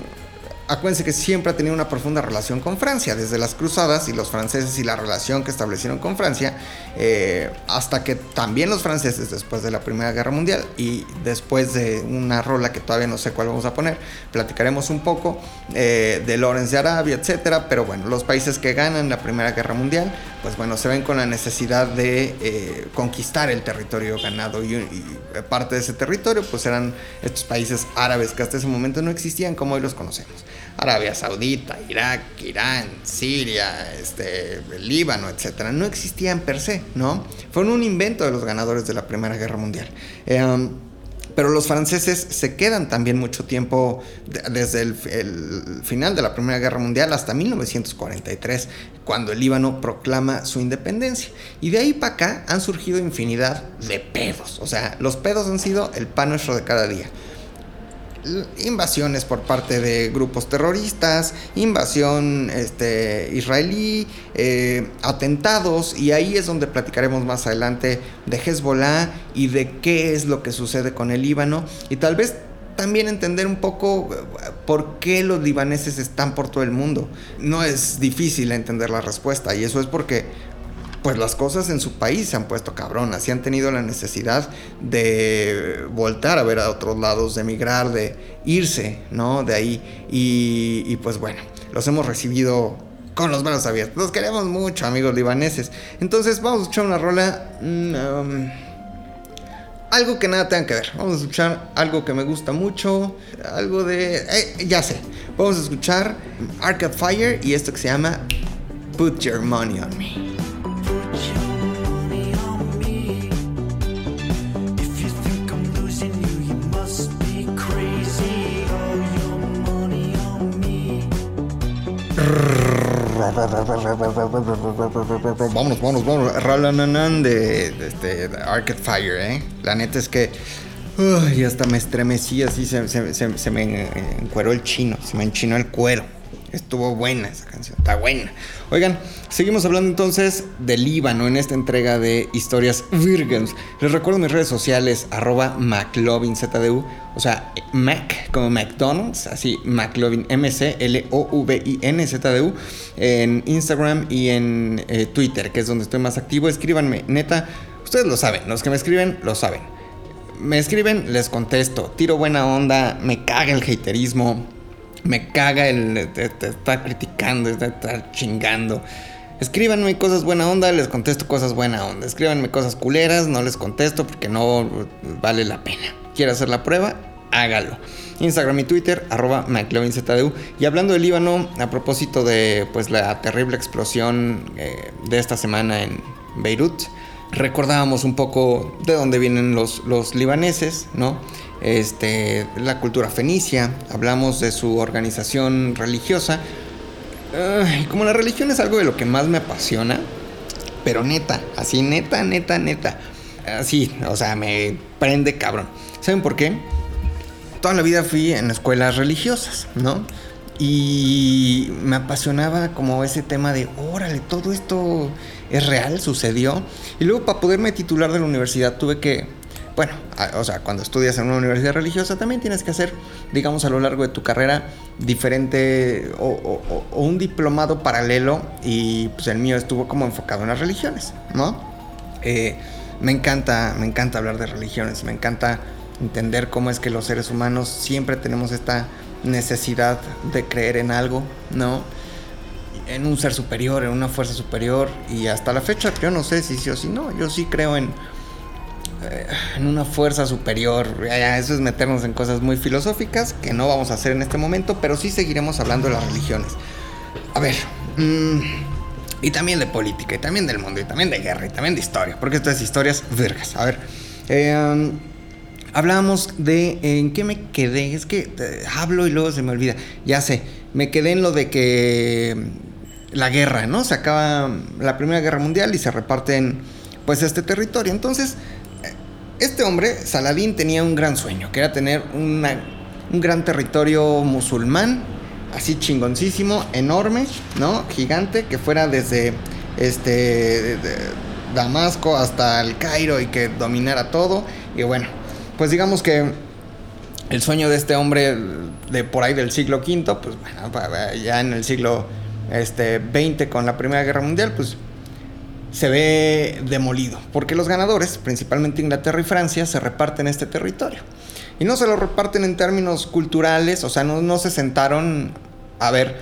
acuérdense que siempre ha tenido una profunda relación con Francia, desde las cruzadas y los franceses y la relación que establecieron con Francia, eh, hasta que también los franceses después de la Primera Guerra Mundial y después de una rola que todavía no sé cuál vamos a poner, platicaremos un poco eh, de Lorenz de Arabia, etcétera, pero bueno, los países que ganan la Primera Guerra Mundial, pues bueno, se ven con la necesidad de eh, conquistar el territorio ganado y, y parte de ese territorio pues eran estos países árabes que hasta ese momento no existían como hoy los conocemos. Arabia Saudita, Irak, Irán, Siria, este, Líbano, etcétera, no existían per se, ¿no? Fueron un invento de los ganadores de la Primera Guerra Mundial. Eh, pero los franceses se quedan también mucho tiempo, desde el, el, final de la Primera Guerra Mundial hasta 1943, cuando el Líbano proclama su independencia. Y de ahí para acá han surgido infinidad de pedos. O sea, los pedos han sido el pan nuestro de cada día invasiones por parte de grupos terroristas, invasión este, israelí, eh, atentados, y ahí es donde platicaremos más adelante de Hezbollah y de qué es lo que sucede con el Líbano, y tal vez también entender un poco eh, por qué los libaneses están por todo el mundo. No es difícil entender la respuesta, y eso es porque pues las cosas en su país se han puesto cabronas y han tenido la necesidad de voltar a ver a otros lados, de emigrar, de irse, ¿no? De ahí. Y, pues bueno, los hemos recibido con los brazos abiertos. Los queremos mucho, amigos libaneses. Entonces vamos a escuchar una rola... Mm, um, algo que nada tenga que ver. Vamos a escuchar algo que me gusta mucho. Algo de... Eh, ya sé. Vamos a escuchar Arcade Fire y esto que se llama Put Your Money on Me. Vámonos, vámonos, vámonos. Ralanan de, de, este, Arcade Fire, ¿eh? La neta es que. Uy, hasta me estremecí así, se, se me encueró el chino, se me enchinó el cuero. Estuvo buena esa canción, está buena. Oigan, seguimos hablando entonces del Líbano en esta entrega de historias virgens. Les recuerdo mis redes sociales, arroba McLovinZDU, o sea, Mac como McDonald's, así McLovin, M-C-L-O-V-I-N-Z-D-U, en Instagram y en eh, Twitter, que es donde estoy más activo. Escríbanme, neta, ustedes lo saben, los que me escriben lo saben. Me escriben, les contesto, tiro buena onda, me caga el haterismo me caga el estar criticando, estar chingando. Escríbanme cosas buena onda, les contesto cosas buena onda. Escríbanme cosas culeras, no les contesto porque no vale la pena. ¿Quiere hacer la prueba? Hágalo. Instagram y Twitter, arroba McLovinZDU. Y hablando del Líbano, a propósito de pues, la terrible explosión eh, de esta semana en Beirut, recordábamos un poco de dónde vienen los, los libaneses, ¿no? Este, la cultura fenicia, hablamos de su organización religiosa. como la religión es algo de lo que más me apasiona, pero neta, así neta, neta, neta, así, o sea, me prende cabrón. ¿Saben por qué? Toda la vida fui en escuelas religiosas, ¿no? Y me apasionaba como ese tema de, órale, todo esto es real, sucedió. Y luego para poderme titular de la universidad tuve que bueno, o sea, cuando estudias en una universidad religiosa también tienes que hacer, digamos, a lo largo de tu carrera diferente o, un diplomado paralelo y pues el mío estuvo como enfocado en las religiones, ¿no? Eh, me encanta, me encanta hablar de religiones, me encanta entender cómo es que los seres humanos siempre tenemos esta necesidad de creer en algo, ¿no? En un ser superior, en una fuerza superior y hasta la fecha yo no sé si sí o si no, yo sí creo en en una fuerza superior. eso es meternos en cosas muy filosóficas que no vamos a hacer en este momento, pero sí seguiremos hablando de las religiones. A ver, mm, y también de política, y también del mundo, y también de guerra, y también de historia, porque estas historias vergas. A ver, eh, hablábamos de en qué me quedé. Es que eh, hablo y luego se me olvida. Ya sé, me quedé en lo de que la guerra, ¿no? Se acaba la Primera Guerra Mundial y se reparten pues este territorio. Entonces, este hombre, Saladín, tenía un gran sueño, que era tener un gran territorio musulmán, así chingoncísimo, enorme, ¿no? Gigante, que fuera desde este Damasco hasta el Cairo y que dominara todo. Y bueno, pues digamos que el sueño de este hombre de por ahí del siglo V, pues bueno, ya en el siglo este, XX con la Primera Guerra Mundial, pues se ve demolido, porque los ganadores, principalmente Inglaterra y Francia, se reparten este territorio. Y no se lo reparten en términos culturales, o sea, no, se sentaron a ver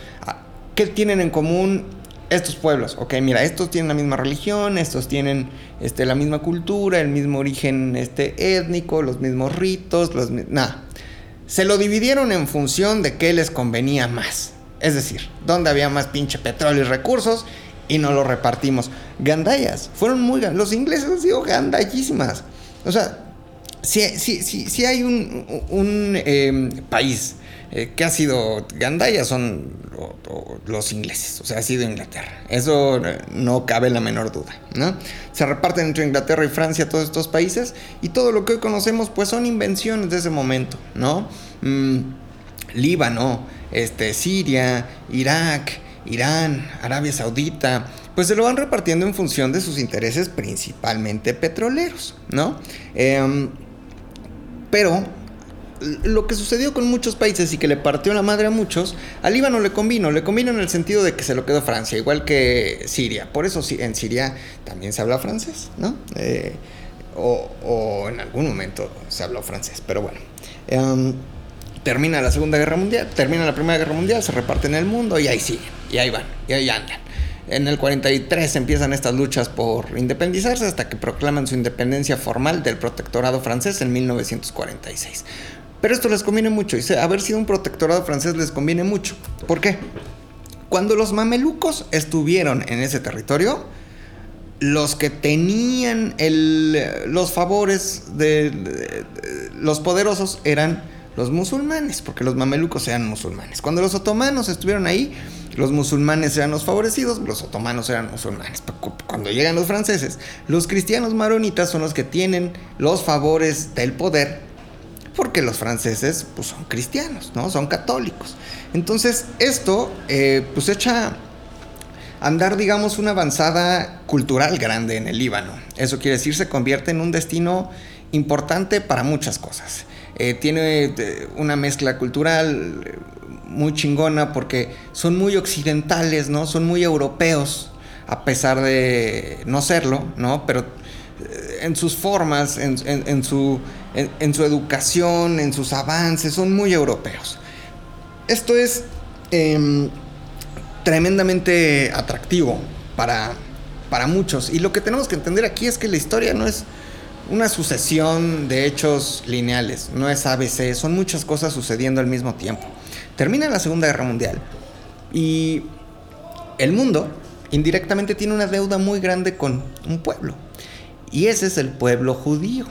qué tienen en común estos pueblos. Ok, mira, estos tienen la misma religión, estos tienen este, la misma cultura, el mismo origen este, étnico, los mismos ritos, los nada. Se lo dividieron en función de qué les convenía más. Es decir, dónde había más pinche petróleo y recursos y no lo repartimos. Gandallas, fueron muy... Los ingleses han sido gandallísimas. O sea, si, si, si, si hay un, un em, país eh, que ha sido gandallas son los ingleses, o sea, ha sido Inglaterra. Eso eh, no cabe la menor duda, ¿no? Se reparten entre Inglaterra y Francia todos estos países y todo lo que hoy conocemos pues son invenciones de ese momento, ¿no? Mm, Líbano, este, Siria, Irak, Irán, Arabia Saudita, pues se lo van repartiendo en función de sus intereses principalmente petroleros, ¿no? Em, pero lo que sucedió con muchos países y que le partió la madre a muchos, al Líbano le convino, le convino en el sentido de que se lo quedó Francia, igual que Siria. Por eso en Siria también se habla francés, ¿no? Eh, o, en algún momento se habló francés, pero bueno. Em, termina la Segunda Guerra Mundial, termina la Primera Guerra Mundial, se reparten el mundo y ahí siguen, y ahí van, y ahí andan. En el 43 empiezan estas luchas por independizarse hasta que proclaman su independencia formal del protectorado francés en 1946. Pero esto les conviene mucho, y haber sido un protectorado francés les conviene mucho. ¿Por qué? Cuando los mamelucos estuvieron en ese territorio, los que tenían los favores de, los poderosos eran los musulmanes, porque los mamelucos eran musulmanes. Cuando los otomanos estuvieron ahí, los musulmanes eran los favorecidos, los otomanos eran musulmanes. Cuando llegan los franceses, los cristianos maronitas son los que tienen los favores del poder, porque los franceses pues, son cristianos, ¿no? Son católicos. Entonces, esto eh, pues echa andar, digamos, una avanzada cultural grande en el Líbano. Eso quiere decir, se convierte en un destino importante para muchas cosas. Eh, tiene eh, una mezcla cultural eh, muy chingona porque son muy occidentales, ¿no? Son muy europeos, a pesar de no serlo, ¿no? Pero en sus formas, en, su, en, su educación, en sus avances, son muy europeos. Esto es em, tremendamente atractivo para, para muchos. Y lo que tenemos que entender aquí es que la historia no es una sucesión de hechos lineales, no es ABC, son muchas cosas sucediendo al mismo tiempo. Termina la Segunda Guerra Mundial y el mundo indirectamente tiene una deuda muy grande con un pueblo. Y ese es el pueblo judío.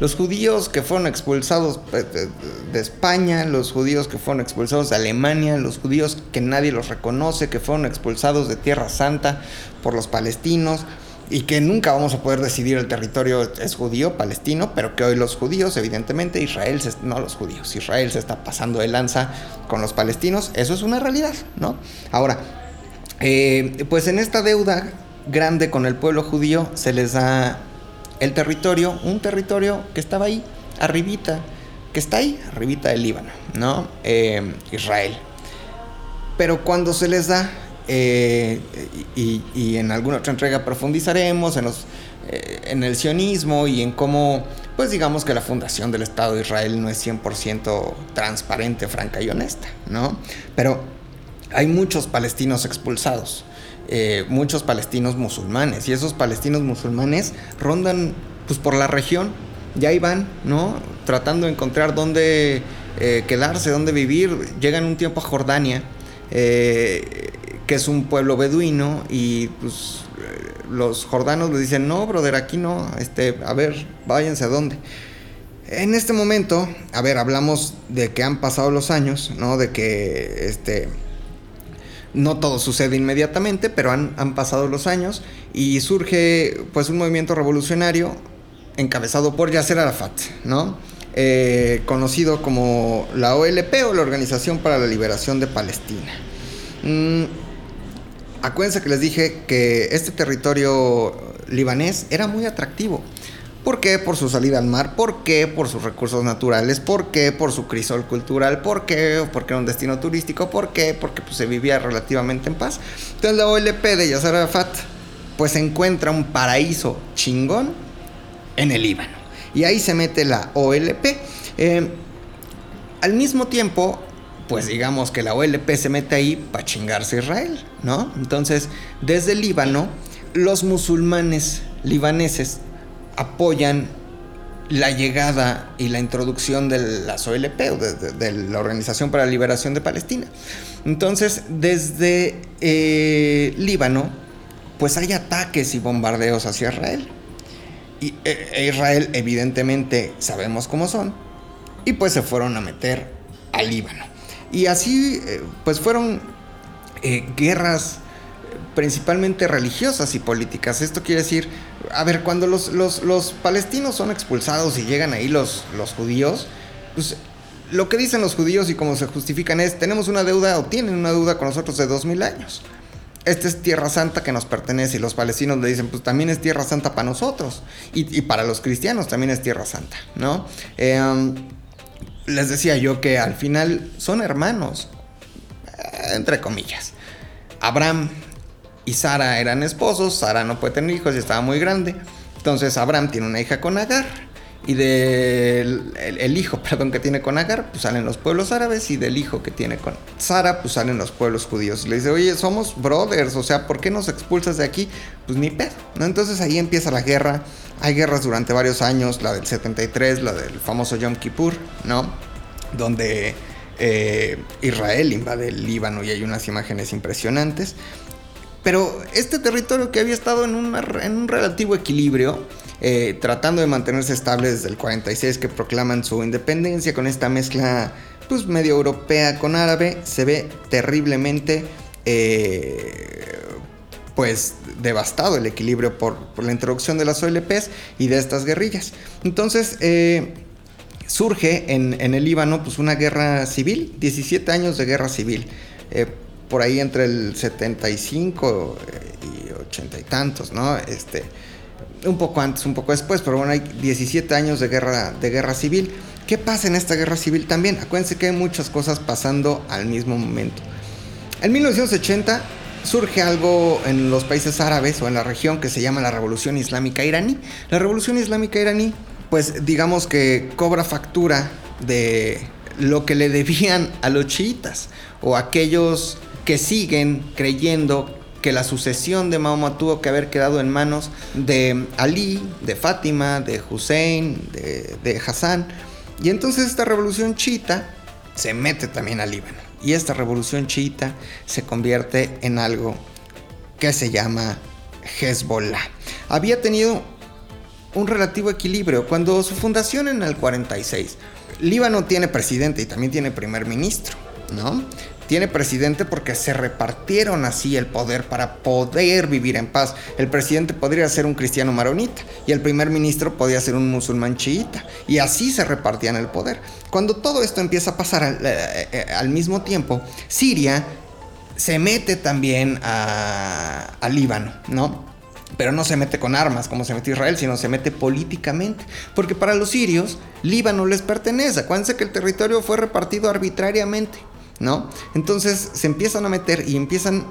Los judíos que fueron expulsados de España, los judíos que fueron expulsados de Alemania, los judíos que nadie los reconoce, que fueron expulsados de Tierra Santa por los palestinos, y que nunca vamos a poder decidir el territorio es judío, palestino, pero que hoy los judíos, evidentemente, Israel, no los judíos, Israel se está pasando de lanza con los palestinos, eso es una realidad, ¿no? Ahora, eh, pues en esta deuda grande con el pueblo judío se les da el territorio, un territorio que estaba ahí, arribita, que está ahí, arribita del Líbano, ¿no? Eh, Israel. Pero cuando se les da eh, y, en alguna otra entrega profundizaremos en, los, eh, en el sionismo y en cómo, pues digamos que la fundación del Estado de Israel no es 100% transparente, franca y honesta, ¿no? Pero hay muchos palestinos expulsados, eh, muchos palestinos musulmanes, y esos palestinos musulmanes rondan pues por la región, ya ahí van, ¿no? Tratando de encontrar dónde quedarse, dónde vivir, llegan un tiempo a Jordania, que es un pueblo beduino y pues los jordanos le dicen, no, brother, aquí no, este, a ver, váyanse a dónde. En este momento, a ver, hablamos de que han pasado los años, ¿no? De que, este, no todo sucede inmediatamente, pero han, han pasado los años y surge, pues, un movimiento revolucionario encabezado por Yasser Arafat, ¿no? Eh, conocido como la OLP o la Organización para la Liberación de Palestina. Mm, acuérdense que les dije que este territorio libanés era muy atractivo. ¿Por qué? Por su salida al mar. ¿Por qué? Por sus recursos naturales. ¿Por qué? Por su crisol cultural. ¿Por qué? Porque era un destino turístico. ¿Por qué? Porque pues, se vivía relativamente en paz. Entonces la OLP de Yasser Arafat pues encuentra un paraíso chingón en el Líbano. Y ahí se mete la OLP. Eh, al mismo tiempo, pues digamos que la OLP se mete ahí para chingarse a Israel, ¿no? Entonces, desde Líbano, los musulmanes libaneses apoyan la llegada y la introducción de las OLP, o de, la Organización para la Liberación de Palestina. Entonces, desde eh, Líbano, pues hay ataques y bombardeos hacia Israel. Y e, e Israel, evidentemente, sabemos cómo son, y pues se fueron a meter al Líbano. Y así, eh, pues fueron eh, guerras principalmente religiosas y políticas. Esto quiere decir, a ver, cuando los, palestinos son expulsados y llegan ahí los, los judíos, pues lo que dicen los judíos y cómo se justifican es, tenemos una deuda o tienen una deuda con nosotros de dos mil años. Esta es tierra santa que nos pertenece y los palestinos le dicen, pues también es tierra santa para nosotros y, para los cristianos también es tierra santa, ¿no? Eh, um, les decía yo que al final son hermanos, eh, entre comillas. Abraham y Sara eran esposos, Sara no puede tener hijos y estaba muy grande. Entonces Abraham tiene una hija con Agar y del el, hijo, perdón, que tiene con Agar, pues salen los pueblos árabes y del hijo que tiene con Sara, pues salen los pueblos judíos. Y le dice, oye, somos brothers, o sea, ¿por qué nos expulsas de aquí? Pues ni pedo, ¿no? Entonces ahí empieza la guerra. Hay guerras durante varios años, la del 73, la del famoso Yom Kippur, ¿no? Donde eh, Israel invade el Líbano y hay unas imágenes impresionantes. Pero este territorio que había estado en un relativo equilibrio, eh, tratando de mantenerse estable desde el 46 que proclaman su independencia con esta mezcla pues medio europea con árabe, se ve terriblemente eh, pues devastado el equilibrio por, la introducción de las OLPs y de estas guerrillas. Entonces eh, surge en, el Líbano pues una guerra civil, 17 años de guerra civil por ahí entre el 75 y 80 y tantos, ¿no? Este, un poco antes, un poco después, pero bueno, hay 17 años de guerra, de guerra civil. ¿Qué pasa en esta guerra civil también? Acuérdense que hay muchas cosas pasando al mismo momento. En 1980 surge algo en los países árabes o en la región que se llama la Revolución Islámica iraní. La Revolución Islámica iraní, pues digamos que cobra factura de lo que le debían a los chiitas o aquellos que siguen creyendo que la sucesión de Mahoma tuvo que haber quedado en manos de Ali, de Fátima, de Hussein, de, Hassan. Y entonces esta revolución chiita se mete también al Líbano. Y esta revolución chiita se convierte en algo que se llama Hezbollah. Había tenido un relativo equilibrio cuando su fundación en el 46. Líbano tiene presidente y también tiene primer ministro, ¿no? Tiene presidente porque se repartieron así el poder para poder vivir en paz. El presidente podría ser un cristiano maronita y el primer ministro podía ser un musulmán chiita y así se repartían el poder. Cuando todo esto empieza a pasar al, eh, eh, mismo tiempo, Siria se mete también al Líbano, ¿no? Pero no se mete con armas como se mete Israel, sino se mete políticamente. Porque para los sirios, Líbano les pertenece. Acuérdense que el territorio fue repartido arbitrariamente. ¿No? Entonces se empiezan a meter y empiezan,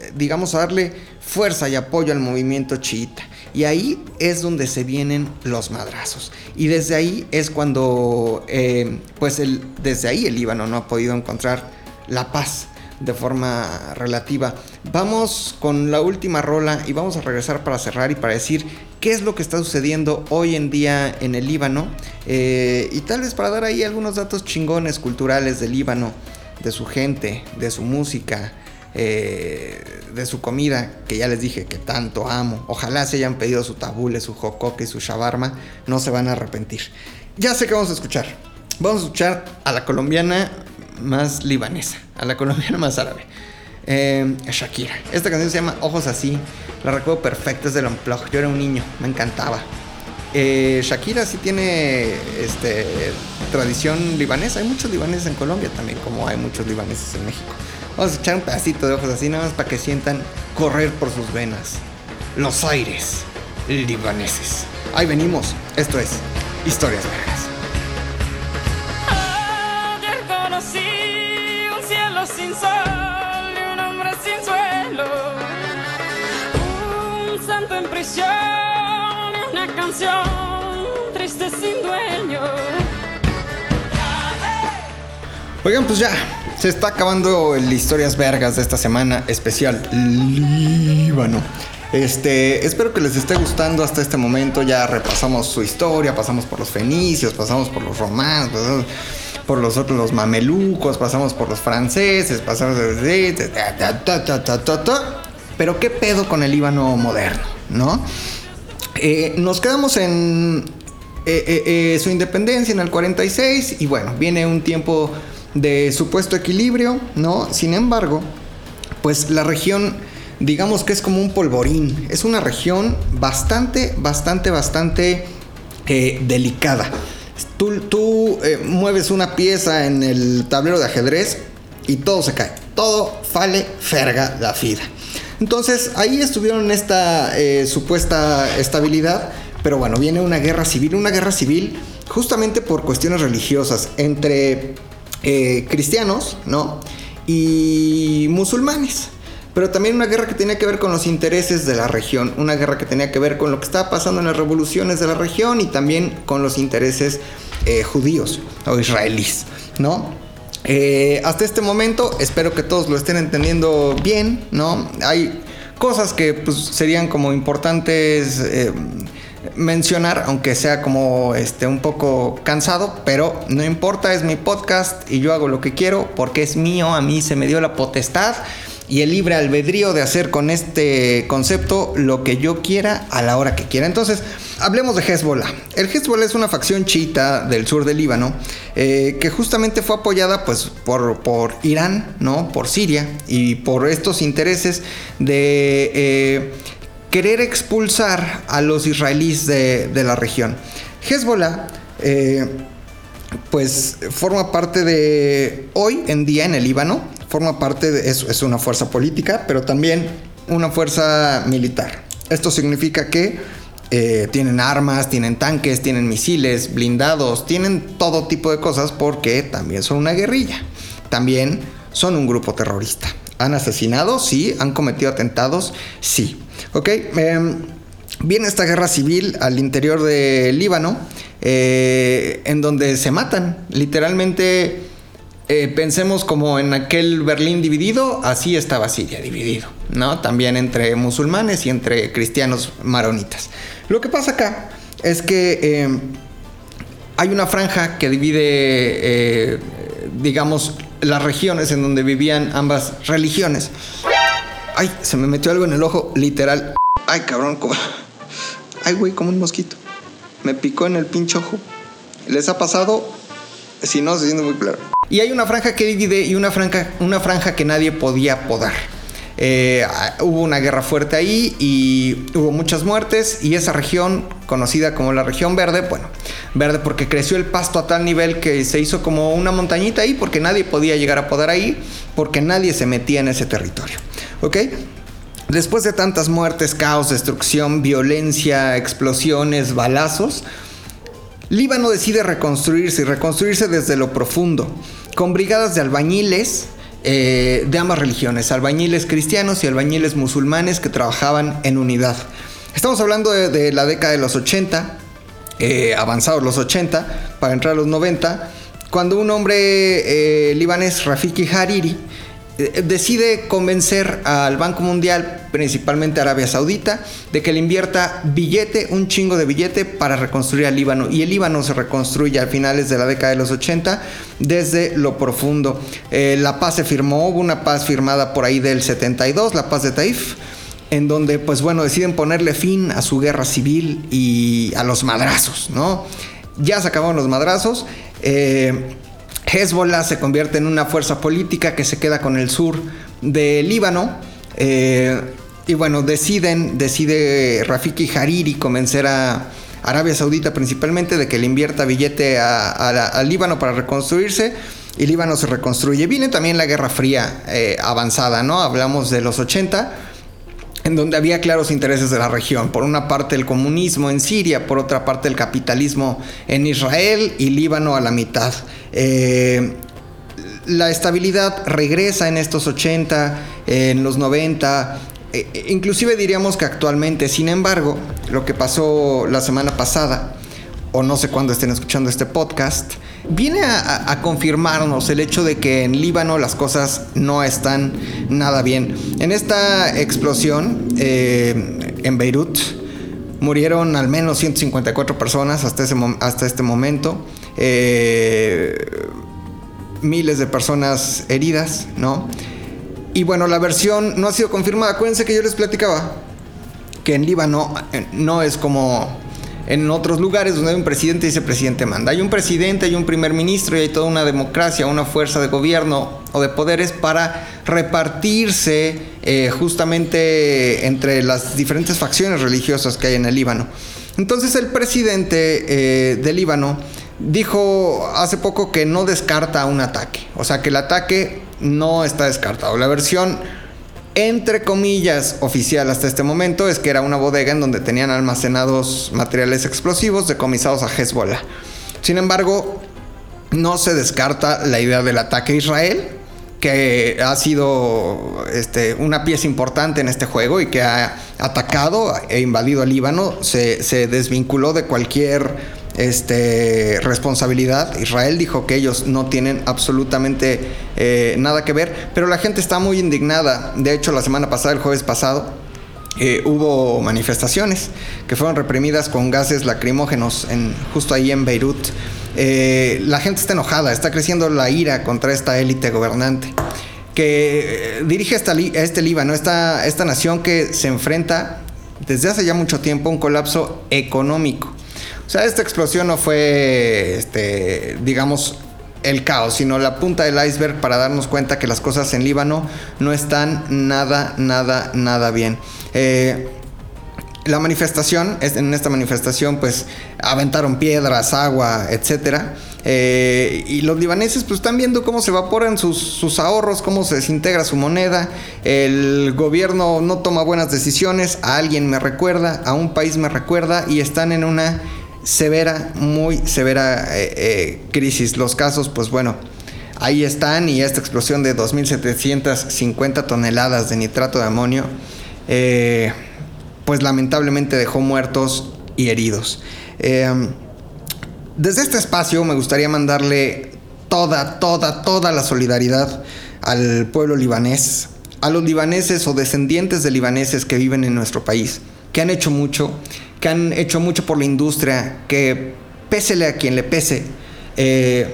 eh, digamos, a darle fuerza y apoyo al movimiento chiita. Y ahí es donde se vienen los madrazos. Y desde ahí es cuando, eh, pues desde ahí el Líbano no ha podido encontrar la paz de forma relativa. Vamos con la última rola y vamos a regresar para cerrar y para decir qué es lo que está sucediendo hoy en día en el Líbano eh, y tal vez para dar ahí algunos datos chingones culturales del Líbano de su gente, de su música, eh, de su comida, que ya les dije que tanto amo. Ojalá se hayan pedido su tabule, su jocoque y su shawarma, no se van a arrepentir. Ya sé que vamos a escuchar. Vamos a escuchar a la colombiana más libanesa, a la colombiana más árabe. Eh, Shakira. Esta canción se llama Ojos Así. La recuerdo perfecta, es del Unplug. Yo era un niño, me encantaba. Eh, Shakira sí tiene este, tradición libanesa. Hay muchos libaneses en Colombia también, como hay muchos libaneses en México. Vamos a echar un pedacito de ojos así, nada más para que sientan correr por sus venas los aires libaneses. Ahí venimos. Esto es Historias Vergas. Triste sin dueño. Oigan, pues ya, se está acabando el Historias Vergas de esta semana especial Líbano. Este, espero que les esté gustando hasta este momento. Ya repasamos su historia, pasamos por los fenicios, pasamos por los romanos, por los otros, los mamelucos, pasamos por los franceses, pasamos. Pero qué pedo con el Líbano moderno, ¿no? Eh, nos quedamos en eh, eh, su independencia en el 46 y bueno, viene un tiempo de supuesto equilibrio, ¿no? Sin embargo, pues la región, digamos que es como un polvorín, es una región bastante, bastante, bastante delicada. Tú, tú mueves una pieza en el tablero de ajedrez y todo se cae, todo fale ferga la fida. Entonces ahí estuvieron esta eh, supuesta estabilidad, pero bueno, viene una guerra civil, una guerra civil justamente por cuestiones religiosas entre eh, cristianos, ¿no? Y musulmanes. pero también una guerra que tenía que ver con los intereses de la región, una guerra que tenía que ver con lo que estaba pasando en las revoluciones de la región y también con los intereses eh, judíos o israelíes, ¿no? Eh, hasta este momento espero que todos lo estén entendiendo bien, ¿no? Hay cosas que pues, serían como importantes eh, mencionar, aunque sea como este, un poco cansado, pero no importa, es mi podcast y yo hago lo que quiero porque es mío, a mí se me dio la potestad y el libre albedrío de hacer con este concepto lo que yo quiera a la hora que quiera. Entonces, hablemos de Hezbollah. El Hezbollah es una facción chiita del sur del Líbano eh, que justamente fue apoyada pues, por, por, Irán, ¿no? por Siria y por estos intereses de eh, querer expulsar a los israelíes de, la región. Hezbollah... Eh, pues forma parte de hoy en día en el Líbano forma parte de eso, es una fuerza política, pero también una fuerza militar. Esto significa que eh, tienen armas, tienen tanques, tienen misiles, blindados, tienen todo tipo de cosas porque también son una guerrilla. También son un grupo terrorista. ¿Han asesinado? Sí. ¿Han cometido atentados? Sí. ¿Ok? Em, viene esta guerra civil al interior del Líbano, eh, en donde se matan. Literalmente eh, pensemos como en aquel Berlín dividido, así estaba Siria dividido, ¿no? También entre musulmanes y entre cristianos maronitas. Lo que pasa acá es que eh, hay una franja que divide, eh, digamos, las regiones en donde vivían ambas religiones. Ay, se me metió algo en el ojo, literal. Ay, cabrón, como... Ay, güey, como un mosquito. Me picó en el pinche ojo. ¿Les ha pasado? Si no, se siente muy claro. Y hay una franja que divide y una franja, una franja que nadie podía podar. Eh, hubo una guerra fuerte ahí y hubo muchas muertes y esa región conocida como la región verde, bueno, verde porque creció el pasto a tal nivel que se hizo como una montañita ahí porque nadie podía llegar a podar ahí porque nadie se metía en ese territorio. ¿Ok? Después de tantas muertes, caos, destrucción, violencia, explosiones, balazos, Líbano decide reconstruirse y reconstruirse desde lo profundo, con brigadas de albañiles eh, de ambas religiones, albañiles cristianos y albañiles musulmanes que trabajaban en unidad. Estamos hablando de, la década de los 80, eh, avanzados los 80, para entrar a los 90, cuando un hombre eh, libanés, Rafiki Hariri, decide convencer al Banco Mundial, principalmente Arabia Saudita, de que le invierta billete, un chingo de billete para reconstruir al Líbano. Y el Líbano se reconstruye a finales de la década de los 80 desde lo profundo. Eh, la paz se firmó, hubo una paz firmada por ahí del 72, la paz de Taif en donde pues bueno deciden ponerle fin a su guerra civil y a los madrazos, ¿no? Ya se acabaron los madrazos. Eh, Hezbollah se convierte en una fuerza política que se queda con el sur de Líbano. Eh, y bueno, deciden, decide Rafiki Hariri convencer a Arabia Saudita principalmente de que le invierta billete al Líbano para reconstruirse. Y Líbano se reconstruye. Viene también la Guerra Fría eh, avanzada, ¿no? Hablamos de los 80 en donde había claros intereses de la región. Por una parte el comunismo en Siria, por otra parte el capitalismo en Israel y Líbano a la mitad. Eh, la estabilidad regresa en estos 80, en los 90, e, e, inclusive diríamos que actualmente. Sin embargo, lo que pasó la semana pasada, o no sé cuándo estén escuchando este podcast, viene a, confirmarnos el hecho de que en Líbano las cosas no están nada bien. En esta explosión eh, en Beirut murieron al menos 154 personas hasta, hasta este momento. Eh, miles de personas heridas, ¿no? Y bueno, la versión no ha sido confirmada. Acuérdense que yo les platicaba que en Líbano eh, no es como en otros lugares donde hay un presidente y ese presidente manda. Hay un presidente, hay un primer ministro y hay toda una democracia, una fuerza de gobierno o de poderes para repartirse eh, justamente entre las diferentes facciones religiosas que hay en el Líbano. Entonces el presidente eh, del Líbano dijo hace poco que no descarta un ataque, o sea que el ataque no está descartado. La versión entre comillas, oficial hasta este momento es que era una bodega en donde tenían almacenados materiales explosivos decomisados a Hezbollah. Sin embargo, no se descarta la idea del ataque a Israel, que ha sido este, una pieza importante en este juego y que ha atacado e invadido al Líbano, se desvinculó de cualquier este, responsabilidad. Israel dijo que ellos no tienen absolutamente eh, nada que ver, pero la gente está muy indignada. De hecho, la semana pasada, el jueves pasado, eh, hubo manifestaciones que fueron reprimidas con gases lacrimógenos en, justo ahí en Beirut. Eh, la gente está enojada, está creciendo la ira contra esta élite gobernante que dirige esta, este Líbano, esta, esta nación que se enfrenta desde hace ya mucho tiempo a un colapso económico. O sea, esta explosión no fue, este, digamos, el caos, sino la punta del iceberg para darnos cuenta que las cosas en Líbano no están nada, nada, nada bien. Eh, la manifestación, en esta manifestación, pues aventaron piedras, agua, etcétera. Eh, y los libaneses pues están viendo cómo se evaporan sus, sus, ahorros, cómo se desintegra su moneda. El gobierno no toma buenas decisiones, a alguien me recuerda, a un país me recuerda y están en una severa, muy severa eh, eh, crisis. Los casos, pues bueno, ahí están y esta explosión de 2.750 toneladas de nitrato de amonio, eh, pues lamentablemente dejó muertos y heridos. desde este espacio me gustaría mandarle toda, toda, toda la solidaridad al pueblo libanés, a los libaneses o descendientes de libaneses que viven en nuestro país, que han hecho mucho, que han hecho mucho por la industria, que pésele a quien le pese, eh,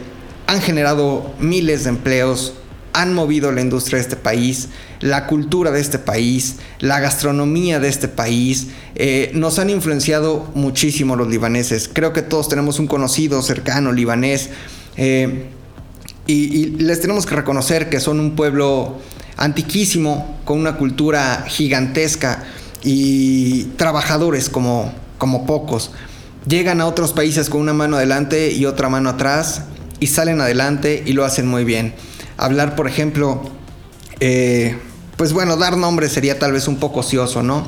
han generado miles de empleos, han movido la industria de este país, la cultura de este país, la gastronomía de este país, eh, nos han influenciado muchísimo los libaneses. Creo que todos tenemos un conocido cercano libanés eh, y, y, les tenemos que reconocer que son un pueblo antiquísimo, con una cultura gigantesca y trabajadores como, como pocos. Llegan a otros países con una mano adelante y otra mano atrás y salen adelante y lo hacen muy bien. Hablar, por ejemplo, eh, pues bueno, dar nombres sería tal vez un poco ocioso, ¿no?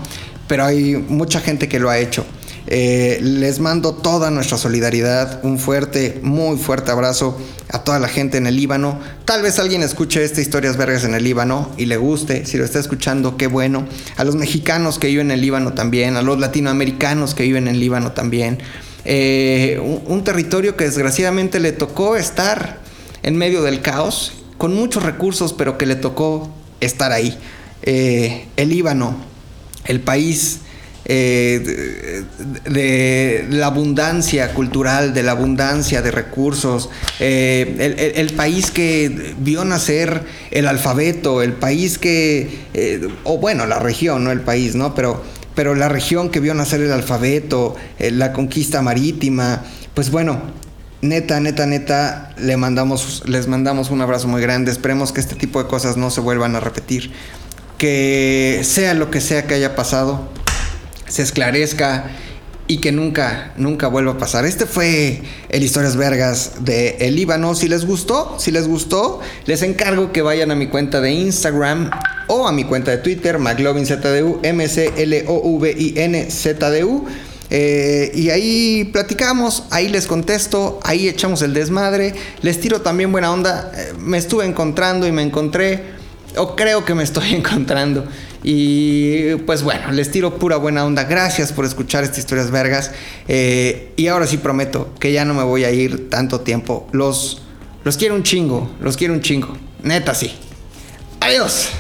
Pero hay mucha gente que lo ha hecho. Eh, les mando toda nuestra solidaridad, un fuerte, muy fuerte abrazo a toda la gente en el Líbano. Tal vez alguien escuche esta Historias Vergas en el Líbano y le guste. Si lo está escuchando, qué bueno. A los mexicanos que viven en el Líbano también, a los latinoamericanos que viven en el Líbano también. Eh, un, territorio que desgraciadamente le tocó estar en medio del caos, con muchos recursos, pero que le tocó estar ahí. Eh, el Líbano, el país eh, de, la abundancia cultural, de la abundancia de recursos, eh, el, país que vio nacer el alfabeto, el país que, eh, o bueno, la región, no el país, ¿no? Pero, pero la región que vio nacer el alfabeto, la conquista marítima, pues bueno, neta, neta, neta, le mandamos, les mandamos un abrazo muy grande. Esperemos que este tipo de cosas no se vuelvan a repetir. Que sea lo que sea que haya pasado, se esclarezca y que nunca, nunca vuelva a pasar. Este fue el Historias Vergas de El Líbano. Si les gustó, si les gustó, les encargo que vayan a mi cuenta de Instagram o a mi cuenta de Twitter, McLovinZDU, M-C-L-O-V-I-N-Z-D-U. Eh, y ahí platicamos, ahí les contesto, ahí echamos el desmadre, les tiro también buena onda. Eh, me estuve encontrando y me encontré, o creo que me estoy encontrando. Y pues bueno, les tiro pura buena onda. Gracias por escuchar estas historias vergas. Eh, y ahora sí prometo que ya no me voy a ir tanto tiempo. Los, los quiero un chingo, los quiero un chingo. Neta sí. Adiós.